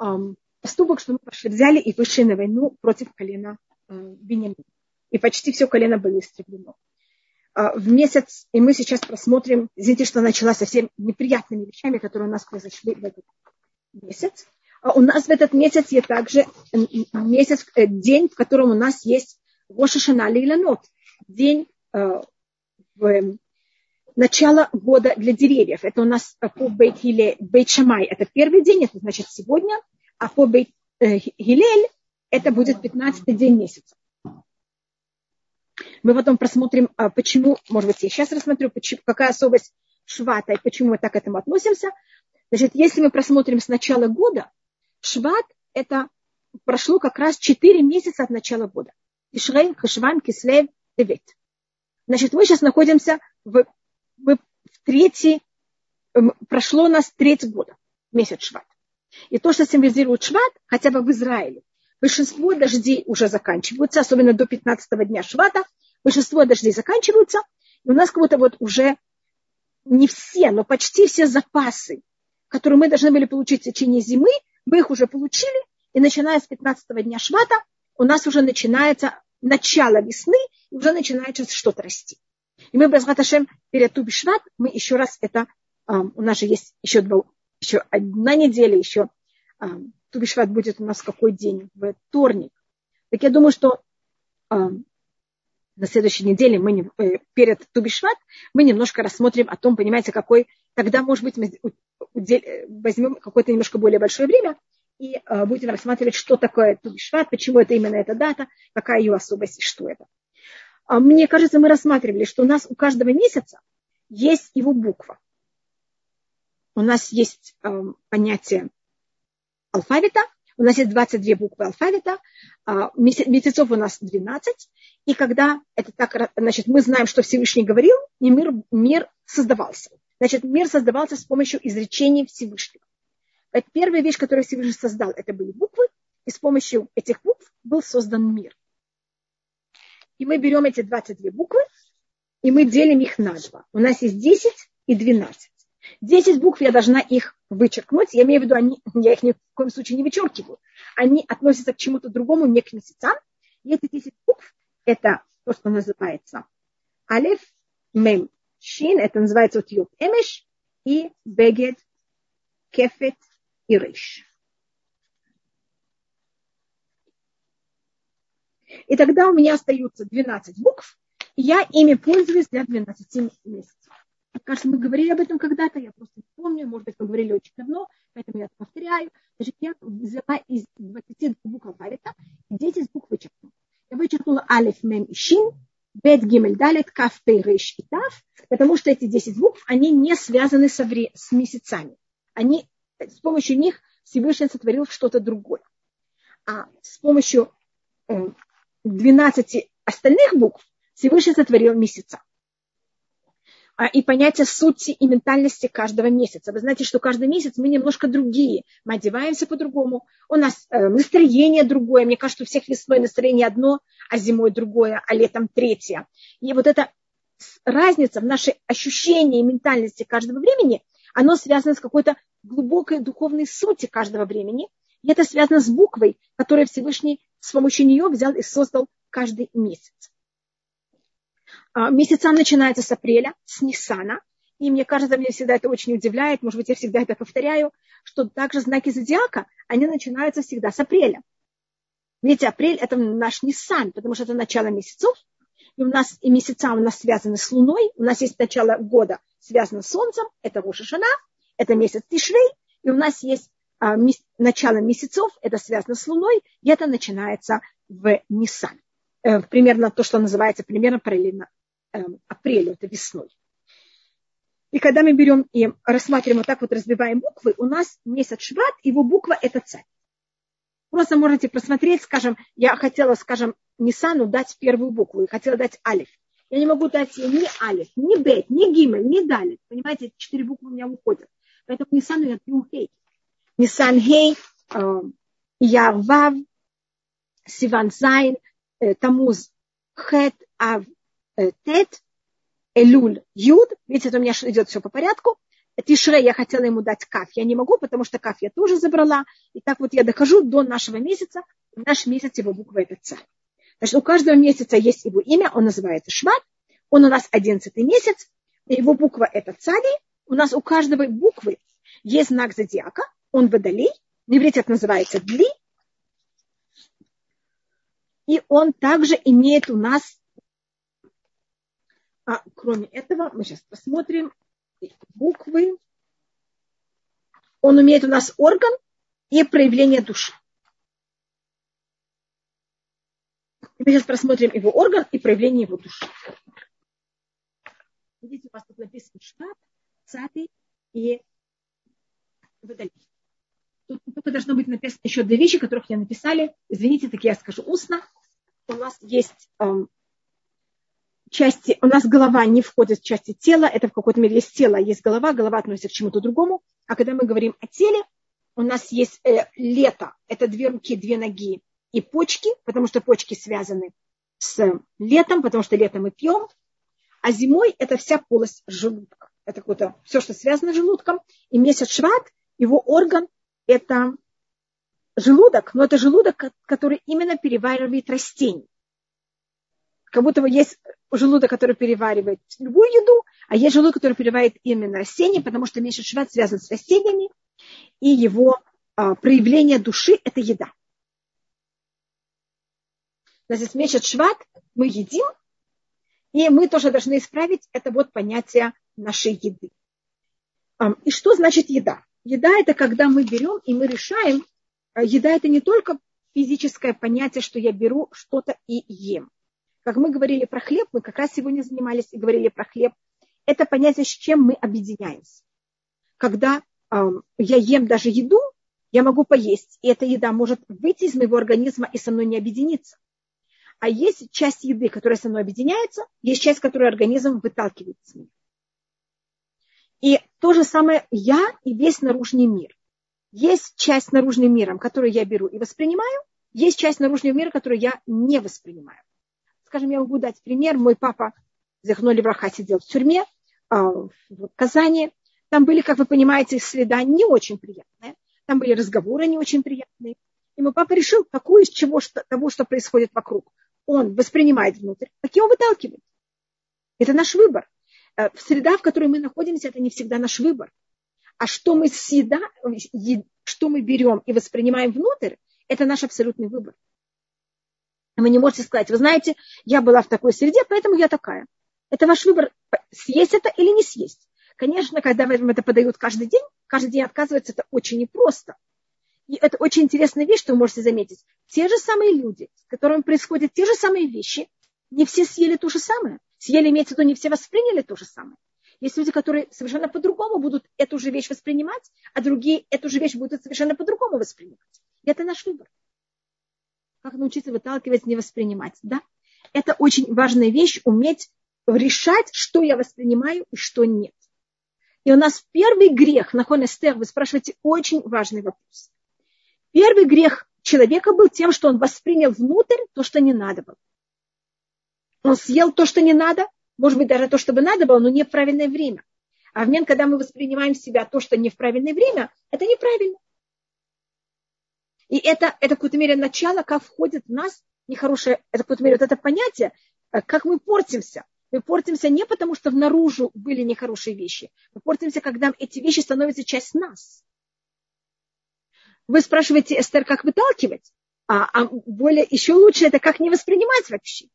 эм, поступок, что мы пошли, взяли и вышли на войну против колена э, Бенемина. И почти все колено было истреблено. Э, в месяц, и мы сейчас просмотрим, извините, что начала совсем неприятными вещами, которые у нас произошли в этот месяц. А у нас в этот месяц есть также месяц, день, в котором у нас есть Роша Шана Лейланот, день э, в, начало года для деревьев. Это у нас по Бейт, Хиле, Бейт Шамай, это первый день, это значит сегодня, а по Бейт э, это будет 15 день месяца. Мы потом просмотрим, а, почему, может быть, я сейчас рассмотрю, почему, какая особость швата и почему мы так к этому относимся. Значит, если мы просмотрим с начала года, шват это прошло как раз 4 месяца от начала года. Ишрей, Хашван, Кислев, Тевет. Значит, мы сейчас находимся в, в, в третий, эм, прошло у нас треть года, месяц Шват. И то, что символизирует Шват, хотя бы в Израиле, большинство дождей уже заканчиваются, особенно до 15 дня Швата, большинство дождей заканчиваются, и у нас как будто вот уже не все, но почти все запасы, которые мы должны были получить в течение зимы, мы их уже получили, и начиная с 15 дня Швата у нас уже начинается начало весны, и уже начинает что-то расти. И мы, без Раташем, перед Тубишват, мы еще раз это, um, у нас же есть еще, два, еще одна неделя, еще um, Тубишват будет у нас какой день? В вторник. Так я думаю, что um, на следующей неделе мы не, э, перед Тубишват мы немножко рассмотрим о том, понимаете, какой, тогда, может быть, мы возьмем какое-то немножко более большое время и э, будем рассматривать, что такое Тубишват, почему это именно эта дата, какая ее особость и что это. А мне кажется, мы рассматривали, что у нас у каждого месяца есть его буква. У нас есть э, понятие алфавита, у нас есть 22 буквы алфавита, а, месяцев у нас 12, и когда это так, значит, мы знаем, что Всевышний говорил, и мир, мир создавался. Значит, мир создавался с помощью изречений Всевышнего. Это первая вещь, которую Всевышний создал, это были буквы, и с помощью этих букв был создан мир. И мы берем эти 22 буквы, и мы делим их на два. У нас есть 10 и 12. 10 букв я должна их вычеркнуть. Я имею в виду, они, я их ни в коем случае не вычеркиваю. Они относятся к чему-то другому, не к месяцам. И эти 10 букв – это то, что называется алеф, мем, шин, это называется вот юб эмеш, и бегет, кефет, и рыш. И тогда у меня остаются 12 букв, и я ими пользуюсь для 12 месяцев. Кажется, мы говорили об этом когда-то, я просто не помню, может быть, мы говорили очень давно, поэтому я это повторяю. Значит, я взяла из 20 букв алфавита и 10 букв вычеркнула. Я вычеркнула алиф, мем и шин, бет, гимель, далит, каф, пей, рейш и тав, потому что эти 10 букв, они не связаны со вре- с месяцами. Они, с помощью них Всевышний сотворил что-то другое. А с помощью 12 э, остальных букв Всевышний сотворил месяца. А, и понятие сути и ментальности каждого месяца. Вы знаете, что каждый месяц мы немножко другие. Мы одеваемся по-другому. У нас э, настроение другое. Мне кажется, у всех весной настроение одно, а зимой другое, а летом третье. И вот эта разница в нашей ощущении и ментальности каждого времени, оно связано с какой-то глубокой духовной сути каждого времени. И это связано с буквой, которую Всевышний с помощью нее взял и создал каждый месяц. А, месяца начинается с апреля, с Ниссана. И мне кажется, меня всегда это очень удивляет, может быть, я всегда это повторяю, что также знаки зодиака, они начинаются всегда с апреля. Видите, апрель – это наш Ниссан, потому что это начало месяцев, и у нас и месяца у нас связаны с Луной, у нас есть начало года связано с Солнцем, это Рошашана, это месяц Тишрей, и у нас есть а, мес, начало месяцев, это связано с Луной, и это начинается в Ниссан. Э, примерно то, что называется примерно параллельно Эм, апрелю, это весной. И когда мы берем и рассматриваем вот так вот, разбиваем буквы, у нас месяц Шват, его буква это царь. Просто можете просмотреть, скажем, я хотела, скажем, Нисану дать первую букву, и хотела дать Алиф. Я не могу дать ей ни Алиф, ни Бет, ни Гимель, ни Далит. Понимаете, эти четыре буквы у меня уходят. Поэтому Нисану я пью Хей. Нисан Хей, эм, Я Вав, Сиван Зайн, э, Тамуз Хет, Ав, Э, тет, Элюль, Юд. Видите, это у меня идет все по порядку. Тишре я хотела ему дать каф. Я не могу, потому что каф я тоже забрала. И так вот я дохожу до нашего месяца. наш месяц его буква это царь. Значит, у каждого месяца есть его имя, он называется Шват. Он у нас одиннадцатый месяц. Его буква это цари. У нас у каждого буквы есть знак зодиака. Он водолей. На иврите это называется дли. И он также имеет у нас а кроме этого, мы сейчас посмотрим буквы. Он умеет у нас орган и проявление души. Мы сейчас просмотрим его орган и проявление его души. Видите, у вас тут написано штат, цатый и водолей. Тут только должно быть написано еще две вещи, которых я написали. Извините, так я скажу устно. У нас есть эм, части, у нас голова не входит в части тела, это в какой-то мере есть тело, есть голова, голова относится к чему-то другому. А когда мы говорим о теле, у нас есть э, лето, это две руки, две ноги и почки, потому что почки связаны с летом, потому что летом мы пьем, а зимой это вся полость желудка. Это какое-то все, что связано с желудком. И месяц шват, его орган – это желудок, но это желудок, который именно переваривает растения. Как будто есть желудок, который переваривает любую еду, а есть желудок, который переваривает именно растения, потому что месяц шват связан с растениями, и его а, проявление души – это еда. Значит, месяц шват мы едим, и мы тоже должны исправить это вот понятие нашей еды. И что значит еда? Еда – это когда мы берем и мы решаем, а, еда – это не только физическое понятие, что я беру что-то и ем – как мы говорили про хлеб, мы как раз сегодня занимались и говорили про хлеб. Это понятие, с чем мы объединяемся. Когда э, я ем даже еду, я могу поесть, и эта еда может выйти из моего организма и со мной не объединиться. А есть часть еды, которая со мной объединяется, есть часть, которую организм выталкивает с меня. И то же самое я и весь наружный мир. Есть часть наружным миром, которую я беру и воспринимаю, есть часть наружного мира, которую я не воспринимаю. Скажем, я могу дать пример. Мой папа, Захнули Браха, сидел в тюрьме а, в Казани. Там были, как вы понимаете, следа не очень приятные. Там были разговоры не очень приятные. И мой папа решил, какую из чего что, того, что происходит вокруг, он воспринимает внутрь, какие он выталкивает. Это наш выбор. Э, среда, в которой мы находимся, это не всегда наш выбор. А что мы съеда, что мы берем и воспринимаем внутрь, это наш абсолютный выбор. Вы не можете сказать, вы знаете, я была в такой среде, поэтому я такая. Это ваш выбор, съесть это или не съесть. Конечно, когда вам это подают каждый день, каждый день отказывается, это очень непросто. И это очень интересная вещь, что вы можете заметить. Те же самые люди, с которыми происходят те же самые вещи, не все съели то же самое. Съели, имеется в виду, не все восприняли то же самое. Есть люди, которые совершенно по-другому будут эту же вещь воспринимать, а другие эту же вещь будут совершенно по-другому воспринимать. И это наш выбор. Как научиться выталкивать, не воспринимать. Да? Это очень важная вещь, уметь решать, что я воспринимаю и что нет. И у нас первый грех, на Эстер, вы спрашиваете очень важный вопрос. Первый грех человека был тем, что он воспринял внутрь то, что не надо было. Он съел то, что не надо, может быть, даже то, что бы надо было, но не в правильное время. А в момент, когда мы воспринимаем себя то, что не в правильное время, это неправильно. И это, это в какой-то мере начало, как входит в нас нехорошее, это в какой-то мере вот это понятие, э, как мы портимся. Мы портимся не потому, что внаружи были нехорошие вещи. Мы портимся, когда эти вещи становятся часть нас. Вы спрашиваете, Эстер, как выталкивать? А, а более, еще лучше это как не воспринимать вообще.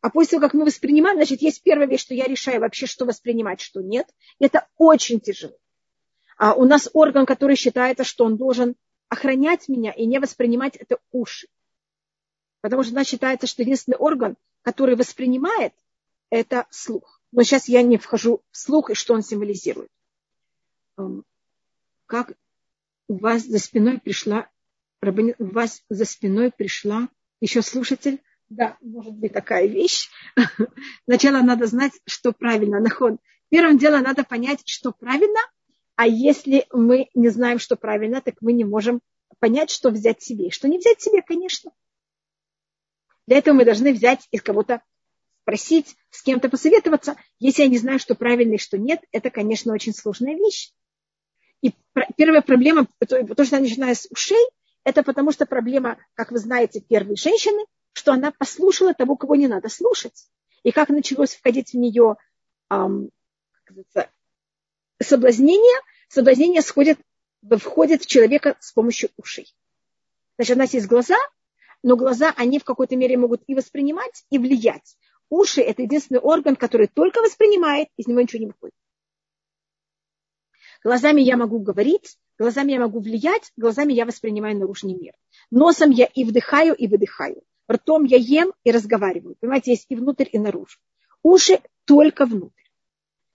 А после того, как мы воспринимаем, значит, есть первая вещь, что я решаю вообще, что воспринимать, что нет. Это очень тяжело. А у нас орган, который считается, что он должен охранять меня и не воспринимать это уши. Потому что у нас считается, что единственный орган, который воспринимает, это слух. Но сейчас я не вхожу в слух и что он символизирует. Как у вас за спиной пришла, у вас за спиной пришла еще слушатель, да, может быть такая вещь. Сначала надо знать, что правильно. Нахон. Первым делом надо понять, что правильно, а если мы не знаем, что правильно, так мы не можем понять, что взять себе. Что не взять себе, конечно. Для этого мы должны взять из кого-то спросить, с кем-то посоветоваться. Если я не знаю, что правильно и что нет, это, конечно, очень сложная вещь. И первая проблема, то, что я начинаю с ушей, это потому что проблема, как вы знаете, первой женщины, что она послушала того, кого не надо слушать. И как началось входить в нее эм, соблазнение, соблазнение сходит, входит в человека с помощью ушей. Значит, у нас есть глаза, но глаза, они в какой-то мере могут и воспринимать, и влиять. Уши – это единственный орган, который только воспринимает, из него ничего не выходит. Глазами я могу говорить, глазами я могу влиять, глазами я воспринимаю наружный мир. Носом я и вдыхаю, и выдыхаю. Ртом я ем и разговариваю. Понимаете, есть и внутрь, и наружу. Уши только внутрь.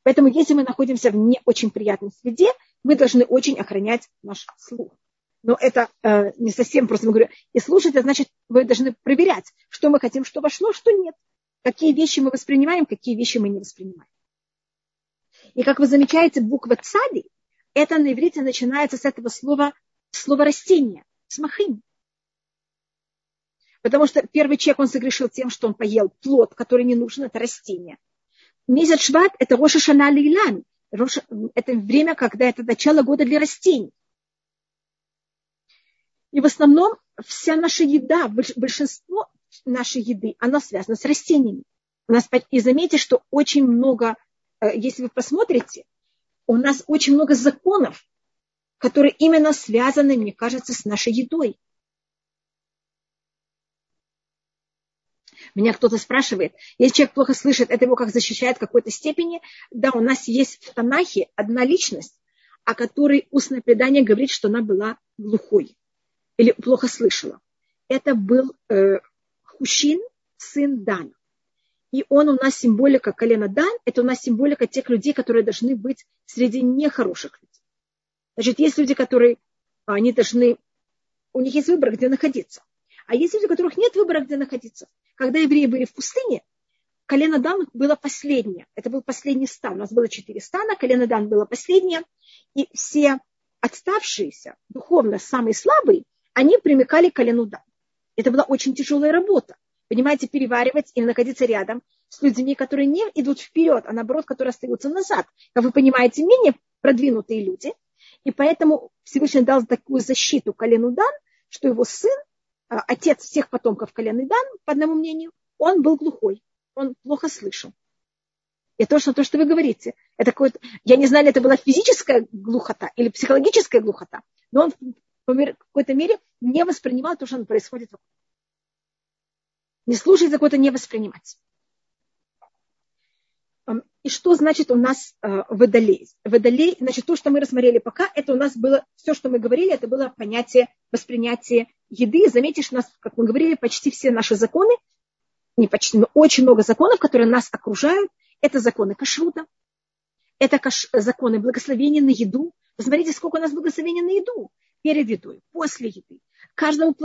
Поэтому, если мы находимся в не очень приятной среде, мы должны очень охранять наш слух. Но это э, не совсем просто, мы говорю, и слушать, это значит, вы должны проверять, что мы хотим, что вошло, что нет. Какие вещи мы воспринимаем, какие вещи мы не воспринимаем. И как вы замечаете, буква цади, это на иврите начинается с этого слова, слова растения, смахим. Потому что первый человек, он согрешил тем, что он поел плод, который не нужен, это растение. Месяц Шват – это Роша Шана Лейлан. Это время, когда это начало года для растений. И в основном вся наша еда, большинство нашей еды, она связана с растениями. И заметьте, что очень много, э, если вы посмотрите, у нас очень много законов, которые именно связаны, мне кажется, с нашей едой. Меня кто-то спрашивает, если человек плохо слышит, это его как защищает в какой-то степени. Да, у нас есть в Танахе одна личность, о которой устное предание говорит, что она была глухой или плохо слышала. Это был э, Хущин, сын Дана. И он у нас символика колена Дан, это у нас символика тех людей, которые должны быть среди нехороших людей. Значит, есть люди, которые, они должны, у них есть выбор, где находиться. А есть люди, у которых нет выбора, где находиться. Когда евреи были в пустыне, колено Дан было последнее. Это был последний стан. У нас было четыре стана, колено Дан было последнее. И все отставшиеся, духовно самые слабые, они примыкали к колену Дан. Это была очень тяжелая работа. Понимаете, переваривать или находиться рядом с людьми, которые не идут вперед, а наоборот, которые остаются назад. Как вы понимаете, менее продвинутые люди. И поэтому Всевышний дал такую защиту колену Дан, что его сын а, отец всех потомков колена Дан, по одному мнению, он был глухой, он плохо слышал. И точно то, что вы говорите. Это какое-то, я не знаю, это была физическая глухота или психологическая глухота, но он в какой-то мере не воспринимал то, что происходит вокруг. Не слушать за какое-то не воспринимать. и что значит у нас э, водолей? Водолей, значит, то, что мы рассмотрели пока, это у нас было, все, что мы говорили, это было понятие воспринятия еды. Заметишь, у нас, как мы говорили, почти все наши законы, не почти, но очень много законов, которые нас окружают, это законы кашрута, это каш, законы благословения на еду. Посмотрите, сколько у нас благословения на еду. Перед едой, после еды. Каждому,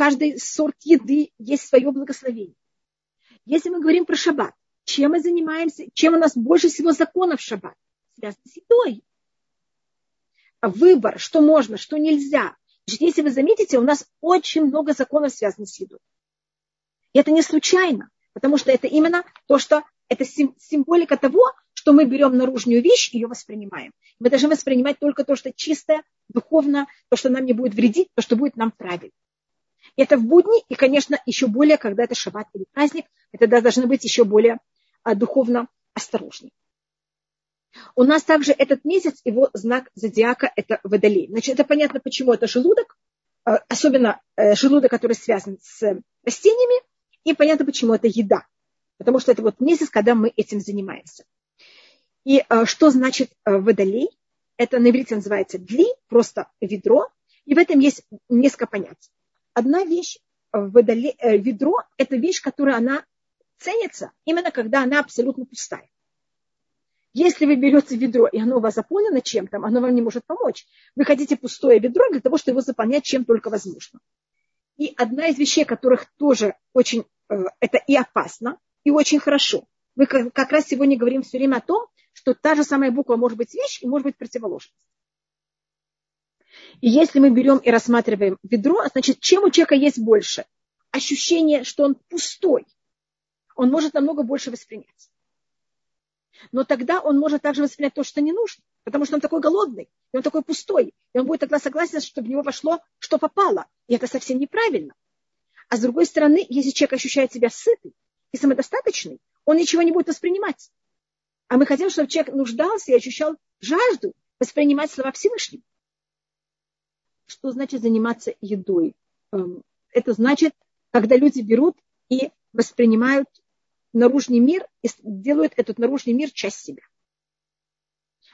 каждый сорт еды есть свое благословение. Если мы говорим про шаббат, чем мы занимаемся, чем у нас больше всего законов в шаббат? Связано с едой. Выбор, что можно, что нельзя. Значит, если вы заметите, у нас очень много законов связано с едой. И это не случайно, потому что это именно то, что это символика того, что мы берем наружную вещь и ее воспринимаем. Мы должны воспринимать только то, что чистое, духовно, то, что нам не будет вредить, то, что будет нам правильно. Это в будни, и, конечно, еще более, когда это шаббат или праздник, это должно быть еще более а, духовно осторожнее. У нас также этот месяц, его знак зодиака – это водолей. Значит, это понятно, почему это желудок, а, особенно э, желудок, который связан с растениями, и понятно, почему это еда. Потому что это вот месяц, когда мы этим занимаемся. И а, что значит водолей? Это на иврите называется дли, просто ведро. И в этом есть несколько понятий. Одна вещь, водолей, э, ведро – это вещь, которая она ценится именно когда она абсолютно пустая. Если вы берете ведро, и оно у вас заполнено чем-то, оно вам не может помочь. Вы хотите пустое ведро для того, чтобы его заполнять чем только возможно. И одна из вещей, которых тоже очень, э, это и опасно, и очень хорошо. Мы как раз сегодня говорим все время о том, что та же самая буква может быть вещь и может быть противоположность. И если мы берем и рассматриваем ведро, значит, чем у человека есть больше? Ощущение, что он пустой – он может намного больше воспринять. Но тогда он может также воспринять то, что не нужно, потому что он такой голодный, и он такой пустой, и он будет тогда согласен, чтобы в него вошло, что попало. И это совсем неправильно. А с другой стороны, если человек ощущает себя сытый и самодостаточный, он ничего не будет воспринимать. А мы хотим, чтобы человек нуждался и ощущал жажду воспринимать слова Всевышнего. Что значит заниматься едой? Эм, это значит, когда люди берут и воспринимают наружный мир и делают этот наружный мир часть себя.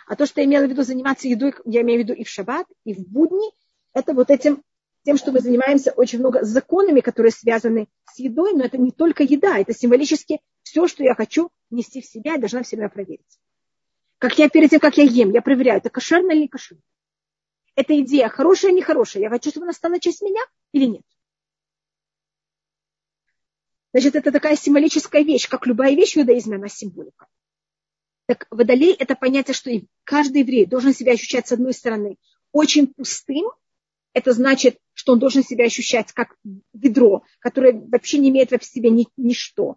А то, что я имела в виду заниматься едой, я имею в виду и в шаббат, и в будни, это вот этим, тем, что мы занимаемся очень много законами, которые связаны с едой, но это не только еда, это символически все, что я хочу нести в себя, я должна в себя проверить. Как я перед тем, как я ем, я проверяю, это кошерно или не кошерно. Эта идея хорошая или нехорошая, я хочу, чтобы она стала часть меня или нет. Значит, это такая символическая вещь, как любая вещь в иудаизме, она символика. Так водолей – это понятие, что каждый еврей должен себя ощущать, с одной стороны, очень пустым. Это значит, что он должен себя ощущать как ведро, которое вообще не имеет в себе ни, ничто.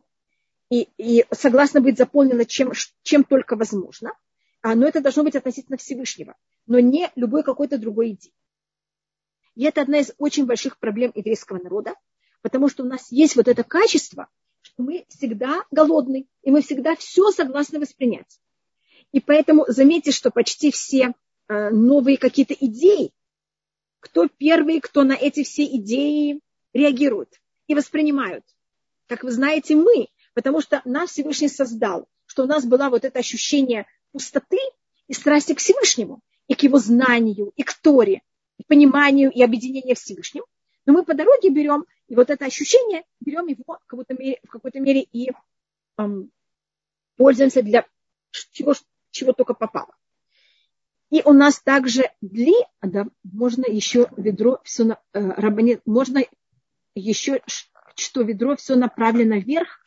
И, и согласно быть заполнено чем, чем только возможно. А, но это должно быть относительно Всевышнего, но не любой какой-то другой идеи. И это одна из очень больших проблем еврейского народа, Потому что у нас есть вот это качество, что мы всегда голодны, и мы всегда все согласны воспринять. И поэтому заметьте, что почти все э, новые какие-то идеи, кто первый, кто на эти все идеи реагирует и воспринимают. Как вы знаете, мы, потому что нас Всевышний создал, что у нас было вот это ощущение пустоты и страсти к Всевышнему, и к его знанию, и к Торе, и пониманию, и объединению Всевышним. Но мы по дороге берем и вот это ощущение, берем его в какой-то мере, в какой-то мере и эм, пользуемся для чего, чего только попало. И у нас также дли, да, можно еще ведро все на, э, рабани, можно еще, что ведро все направлено вверх.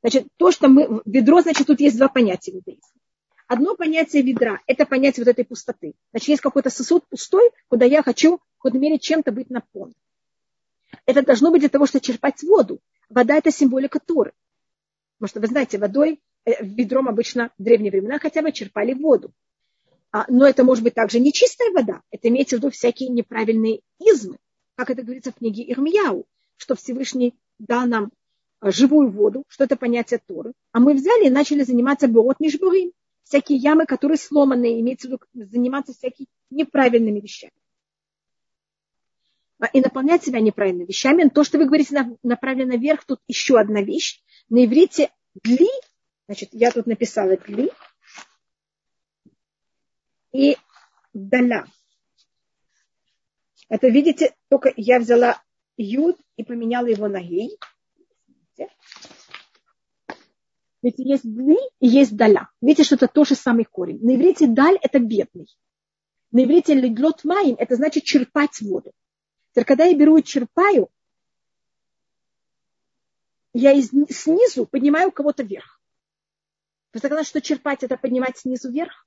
Значит, то, что мы, ведро, значит, тут есть два понятия. Одно понятие ведра – это понятие вот этой пустоты. Значит, есть какой-то сосуд пустой, куда я хочу, в какой-то мере, чем-то быть наполнен это должно быть для того, чтобы черпать воду. Вода – это символика Торы. Потому что, вы знаете, водой, э, ведром обычно в древние времена хотя бы черпали воду. А, но это может быть также не чистая вода. Это имеется в виду всякие неправильные измы. Как это говорится в книге Ирмияу, что Всевышний дал нам э, живую воду, что это понятие Торы. А мы взяли и начали заниматься борот. Всякие ямы, которые сломаны, имеется в виду заниматься всякими неправильными вещами. А, и наполнять себя неправильными вещами. То, что вы говорите, направлено вверх, тут еще одна вещь. На иврите дли Значит, я тут написала дли и даля. Это, видите, только я взяла юд и поменяла его на гей. Ведь есть дли и есть даля. Видите, что это тот же самый корень. На иврите даль – это бедный. На иврите леглот маим – это значит черпать воду. Теперь, когда я беру и черпаю, я из, снизу поднимаю кого-то вверх. Вы сказали, что черпать – это поднимать снизу вверх?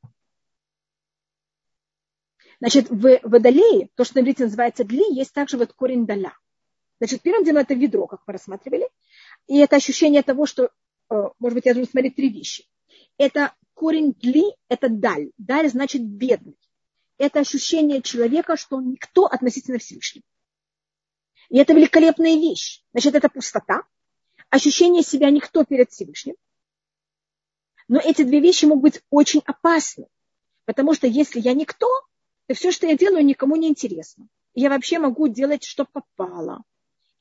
Значит, в водолее, то, что на иврите называется дли, есть также вот корень даля. Значит, первым делом это ведро, как мы рассматривали. И это ощущение того, что может быть, я должен смотреть три вещи. Это корень дли, это даль. Даль значит бедный. Это ощущение человека, что он никто относительно Всевышнего. И это великолепная вещь. Значит, это пустота, ощущение себя никто перед Всевышним. Но эти две вещи могут быть очень опасны. Потому что если я никто, то все, что я делаю, никому не интересно. Я вообще могу делать, что попало.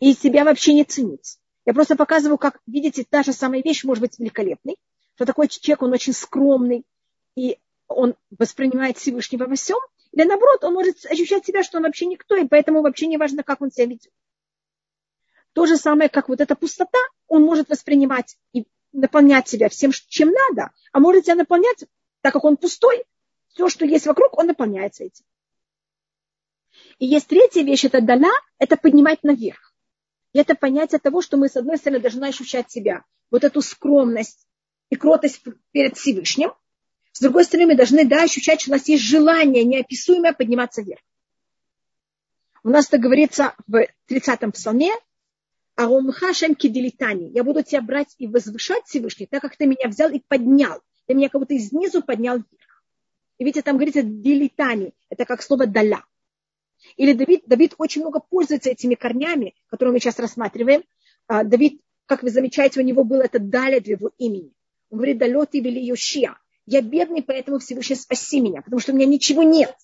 И себя вообще не ценить. Я просто показываю, как, видите, та же самая вещь может быть великолепной, что такой человек, он очень скромный, и он воспринимает Всевышнего во всем, или наоборот, он может ощущать себя, что он вообще никто, и поэтому вообще не важно, как он себя ведет. То же самое, как вот эта пустота, он может воспринимать и наполнять себя всем, чем надо, а может себя наполнять, так как он пустой, все, что есть вокруг, он наполняется этим. И есть третья вещь, это дана, это поднимать наверх. И это понятие того, что мы, с одной стороны, должны ощущать себя, вот эту скромность и кротость перед Всевышним. С другой стороны, мы должны, да, ощущать, что у нас есть желание неописуемое подниматься вверх. У нас это говорится в 30-м псалме, Аумхашем киделитани. Я буду тебя брать и возвышать Всевышний, так как ты меня взял и поднял. Ты меня как будто снизу поднял вверх. И видите, там говорится делитани. Это как слово даля. Или Давид, Давид очень много пользуется этими корнями, которые мы сейчас рассматриваем. А, Давид, как вы замечаете, у него было это далее для его имени. Он говорит, далет и вели Йошия. Я бедный, поэтому Всевышний спаси меня, потому что у меня ничего нет.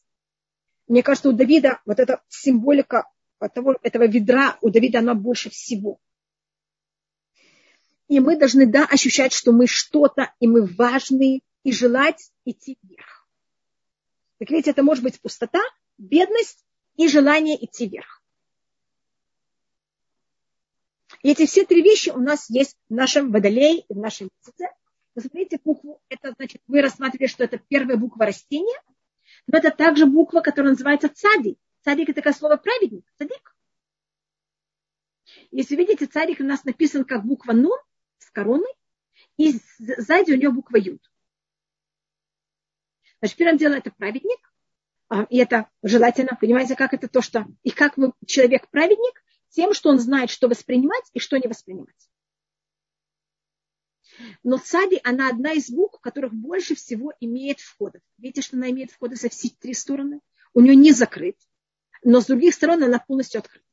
Мне кажется, у Давида вот эта символика того, этого ведра, у Давида она больше всего. И мы должны, да, ощущать, что мы что-то, и мы важные, и желать идти вверх. Так видите, это может быть пустота, бедность и желание идти вверх. И эти все три вещи у нас есть в нашем водолее и в нашем месяце. Посмотрите букву, это значит, вы рассматривали, что это первая буква растения, но это также буква, которая называется цадик. Цадик это такое слово праведник, цадик. Если видите, цадик у нас написан как буква нун с короной, и сзади у него буква юд. Значит, первым делом это праведник, и это желательно, понимаете, как это то, что... И как вы, человек праведник, тем, что он знает, что воспринимать и что не воспринимать. Но цади, она одна из букв, у которых больше всего имеет входов. Видите, что она имеет входы со все три стороны? У нее не закрыт, но с других сторон она полностью открыта.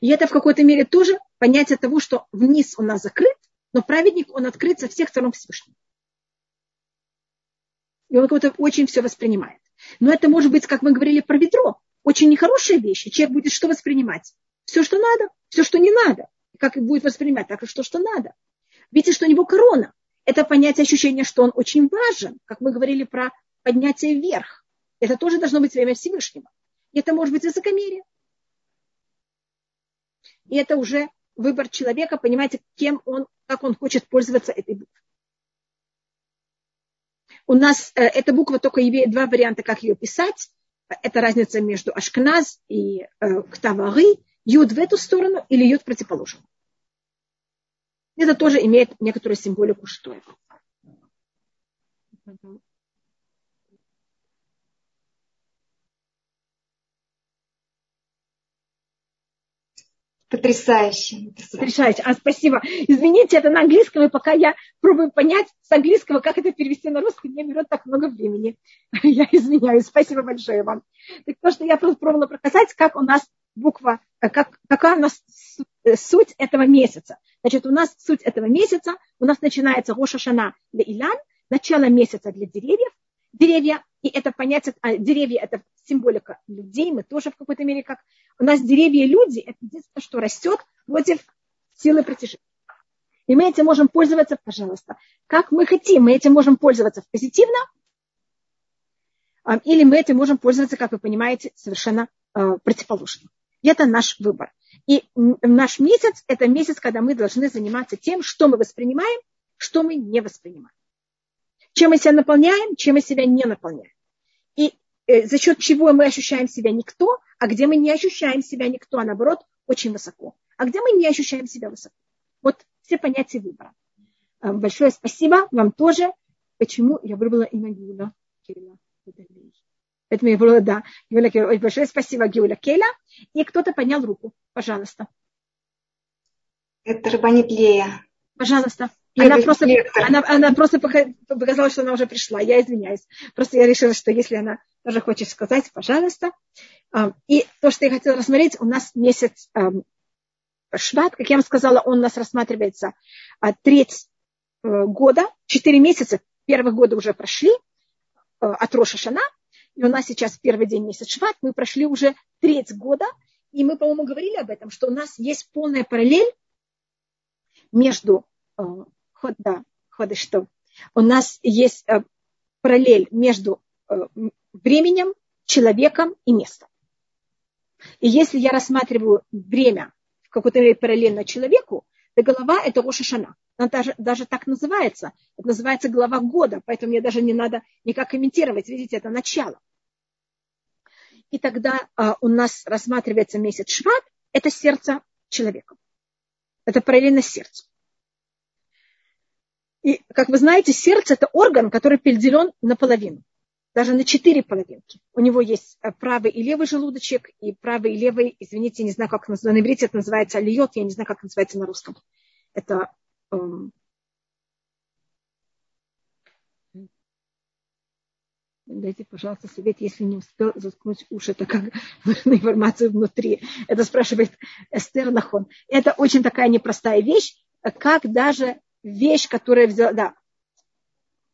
И это в какой-то мере тоже понятие того, что вниз у нас закрыт, но праведник, он открыт со всех сторон Всевышнего и он как-то очень все воспринимает. Но это может быть, как мы говорили про ведро, очень нехорошая вещь. Человек будет что воспринимать? Все, что надо, все, что не надо. Как будет воспринимать? Так и что, что надо. Видите, что у него корона. Это понятие ощущения, что он очень важен, как мы говорили про поднятие вверх. Это тоже должно быть время Всевышнего. Это может быть высокомерие. И это уже выбор человека, понимаете, кем он, как он хочет пользоваться этой буквой. У нас э, эта буква только имеет два варианта, как ее писать. Это разница между Ашкназ и э, Ктавары. Юд в эту сторону или юд противоположную. Это тоже имеет некоторую символику, что это. Потрясающе. Потрясающе. А, спасибо. Извините, это на английском, и пока я пробую понять с английского, как это перевести на русский, мне берет так много времени. Я извиняюсь. Спасибо большое вам. Так то, что я просто пробовала показать, как у нас буква, э, как, какая у нас э, суть этого месяца. Значит, у нас суть этого месяца, у нас начинается Рошашана для Илян, начало месяца для деревьев, деревья, и это понятие, а, деревья это символика людей, мы тоже в какой-то мере как, у нас деревья и люди, это единственное, что растет против силы притяжения. И мы этим можем пользоваться, пожалуйста, как мы хотим. Мы этим можем пользоваться позитивно, или мы этим можем пользоваться, как вы понимаете, совершенно э, противоположно. И это наш выбор. И наш месяц – это месяц, когда мы должны заниматься тем, что мы воспринимаем, что мы не воспринимаем. Чем мы себя наполняем, чем мы себя не наполняем. И э, за счет чего мы ощущаем себя никто, а где мы не ощущаем себя никто, а наоборот, очень высоко. А где мы не ощущаем себя высоко. Вот все понятия выбора. Э, большое спасибо вам тоже. Почему я выбрала имя Гиула Кирилла. Поэтому я говорила, да, Кейла. Ой, большое спасибо, Гиуля Кейла. И кто-то поднял руку. Пожалуйста. Это Рабанит Лея. Пожалуйста. Она просто, она, она просто показала, что она уже пришла. Я извиняюсь. Просто я решила, что если она тоже хочет сказать, пожалуйста. И то, что я хотела рассмотреть, у нас месяц Шват, как я вам сказала, он у нас рассматривается треть э, года, четыре месяца, первых года уже прошли, Э, от Роша Шана, и у нас сейчас первый день месяца Шват, мы прошли уже треть года, и мы, по-моему, говорили об этом, что у нас есть полная параллель между э, да, что у нас есть э, параллель между временем, человеком и местом. И если я рассматриваю время в какой-то мере параллельно человеку, то голова – это Роша Шана она даже, даже так называется. Это называется глава года, поэтому мне даже не надо никак комментировать. Видите, это начало. И тогда а, у нас рассматривается месяц Шват, это сердце человека. Это параллельно сердцу. И, как вы знаете, сердце – это орган, который поделен наполовину, даже на четыре половинки. У него есть э, правый и левый желудочек, и правый и левый, извините, не знаю, как на иврите это называется, алиот, я не знаю, как называется на русском. Это Дайте, пожалуйста, совет, если не успел заткнуть уши, это как нужна информация внутри. Это спрашивает Эстер Нахон. Это очень такая непростая вещь, как даже вещь, которая взяла... Да,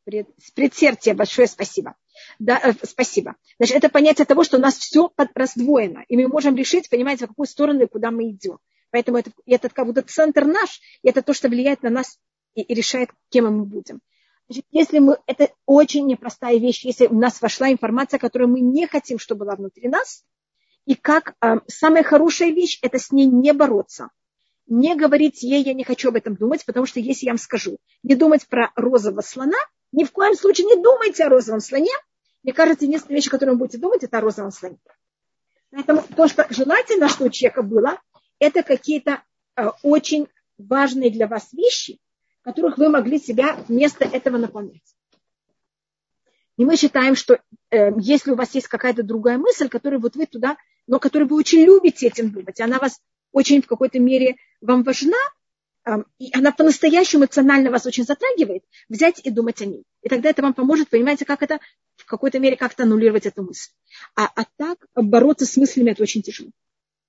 пред, предсердие, большое спасибо. Да, э, спасибо. Значит, это понятие того, что у нас все раздвоено, и мы можем решить, понимаете, в какую сторону и куда мы идем. Поэтому это, это как будто центр наш, и это то, что влияет на нас и, и решает, кем мы будем. Значит, если мы, это очень непростая вещь, если у нас вошла информация, которую мы не хотим, чтобы была внутри нас, и как э, самая хорошая вещь, это с ней не бороться. Не говорить ей, я не хочу об этом думать, потому что если я вам скажу, не думать про розового слона, ни в коем случае не думайте о розовом слоне. Мне кажется, единственная вещь, о которой вы будете думать, это о розовом слоне. Поэтому то, что желательно, что у человека было, это какие-то э, очень важные для вас вещи, которых вы могли себя вместо этого наполнять. И мы считаем, что э, если у вас есть какая-то другая мысль, которую вот вы туда, но которую вы очень любите этим думать, она вас очень в какой-то мере вам важна, и она по-настоящему эмоционально вас очень затрагивает, взять и думать о ней. И тогда это вам поможет, понимаете, как это в какой-то мере как-то аннулировать эту мысль. А, а так бороться с мыслями это очень тяжело.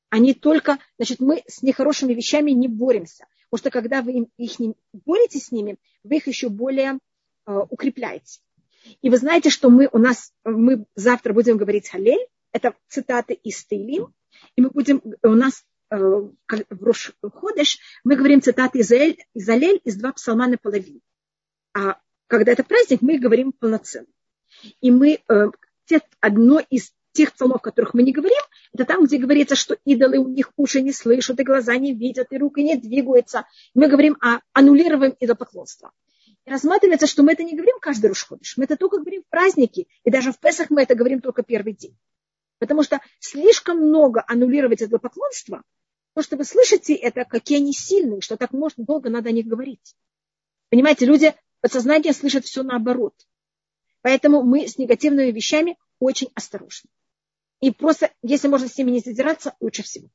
Они только, значит, мы с нехорошими вещами не боремся. Потому что когда вы их не боретесь с ними, вы их еще более э, укрепляете. И вы знаете, что мы у нас, мы завтра будем говорить Халель, это цитаты из Тейлим, и мы будем, у нас в Рош Ходыш мы говорим цитаты из, Эль, из Алель из два псалма наполовину. А когда это праздник, мы говорим полноценно. И мы, э, одно из тех псалмов, о которых мы не говорим, это там, где говорится, что идолы у них уши не слышат, и глаза не видят, и руки не двигаются. Мы говорим о аннулировании идолопоклонства. И рассматривается, что мы это не говорим каждый Рушходыш. Мы это только говорим в праздники. И даже в Песах мы это говорим только первый день. Потому что слишком много аннулировать идолопоклонство, то, что вы слышите, это какие они сильные, что так можно долго надо о них говорить. Понимаете, люди подсознание слышат все наоборот. Поэтому мы с негативными вещами очень осторожны. И просто, если можно с ними не задираться, лучше всего.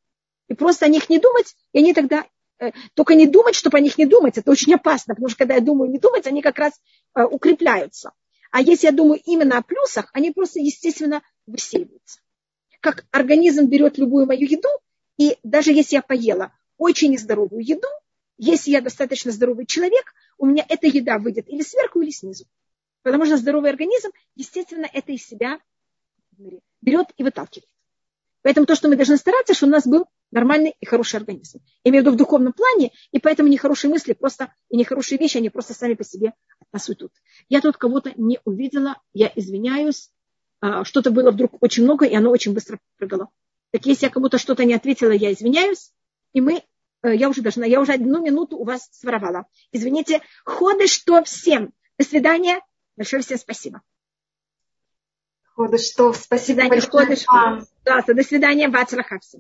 И просто о них не думать, и они тогда... Э, только не думать, чтобы о них не думать, это очень опасно, потому что когда я думаю не думать, они как раз э, укрепляются. А если я думаю именно о плюсах, они просто, естественно, высеиваются. Как организм берет любую мою еду, и даже если я поела очень нездоровую еду, если я достаточно здоровый человек, у меня эта еда выйдет или сверху, или снизу. Потому что здоровый организм, естественно, это из себя берет и выталкивает. Поэтому то, что мы должны стараться, чтобы у нас был нормальный и хороший организм. Я имею в виду в духовном плане, и поэтому нехорошие мысли просто, и нехорошие вещи, они просто сами по себе от нас уйдут. Я тут кого-то не увидела, я извиняюсь, что-то было вдруг очень много, и оно очень быстро прыгало. Так если я кому-то что-то не ответила, я извиняюсь, и мы, э, я уже должна, я уже одну минуту у вас своровала. Извините, ходы что всем. До свидания. Большое всем спасибо. Ходы что, спасибо большое. До свидания, Бацлахавсим.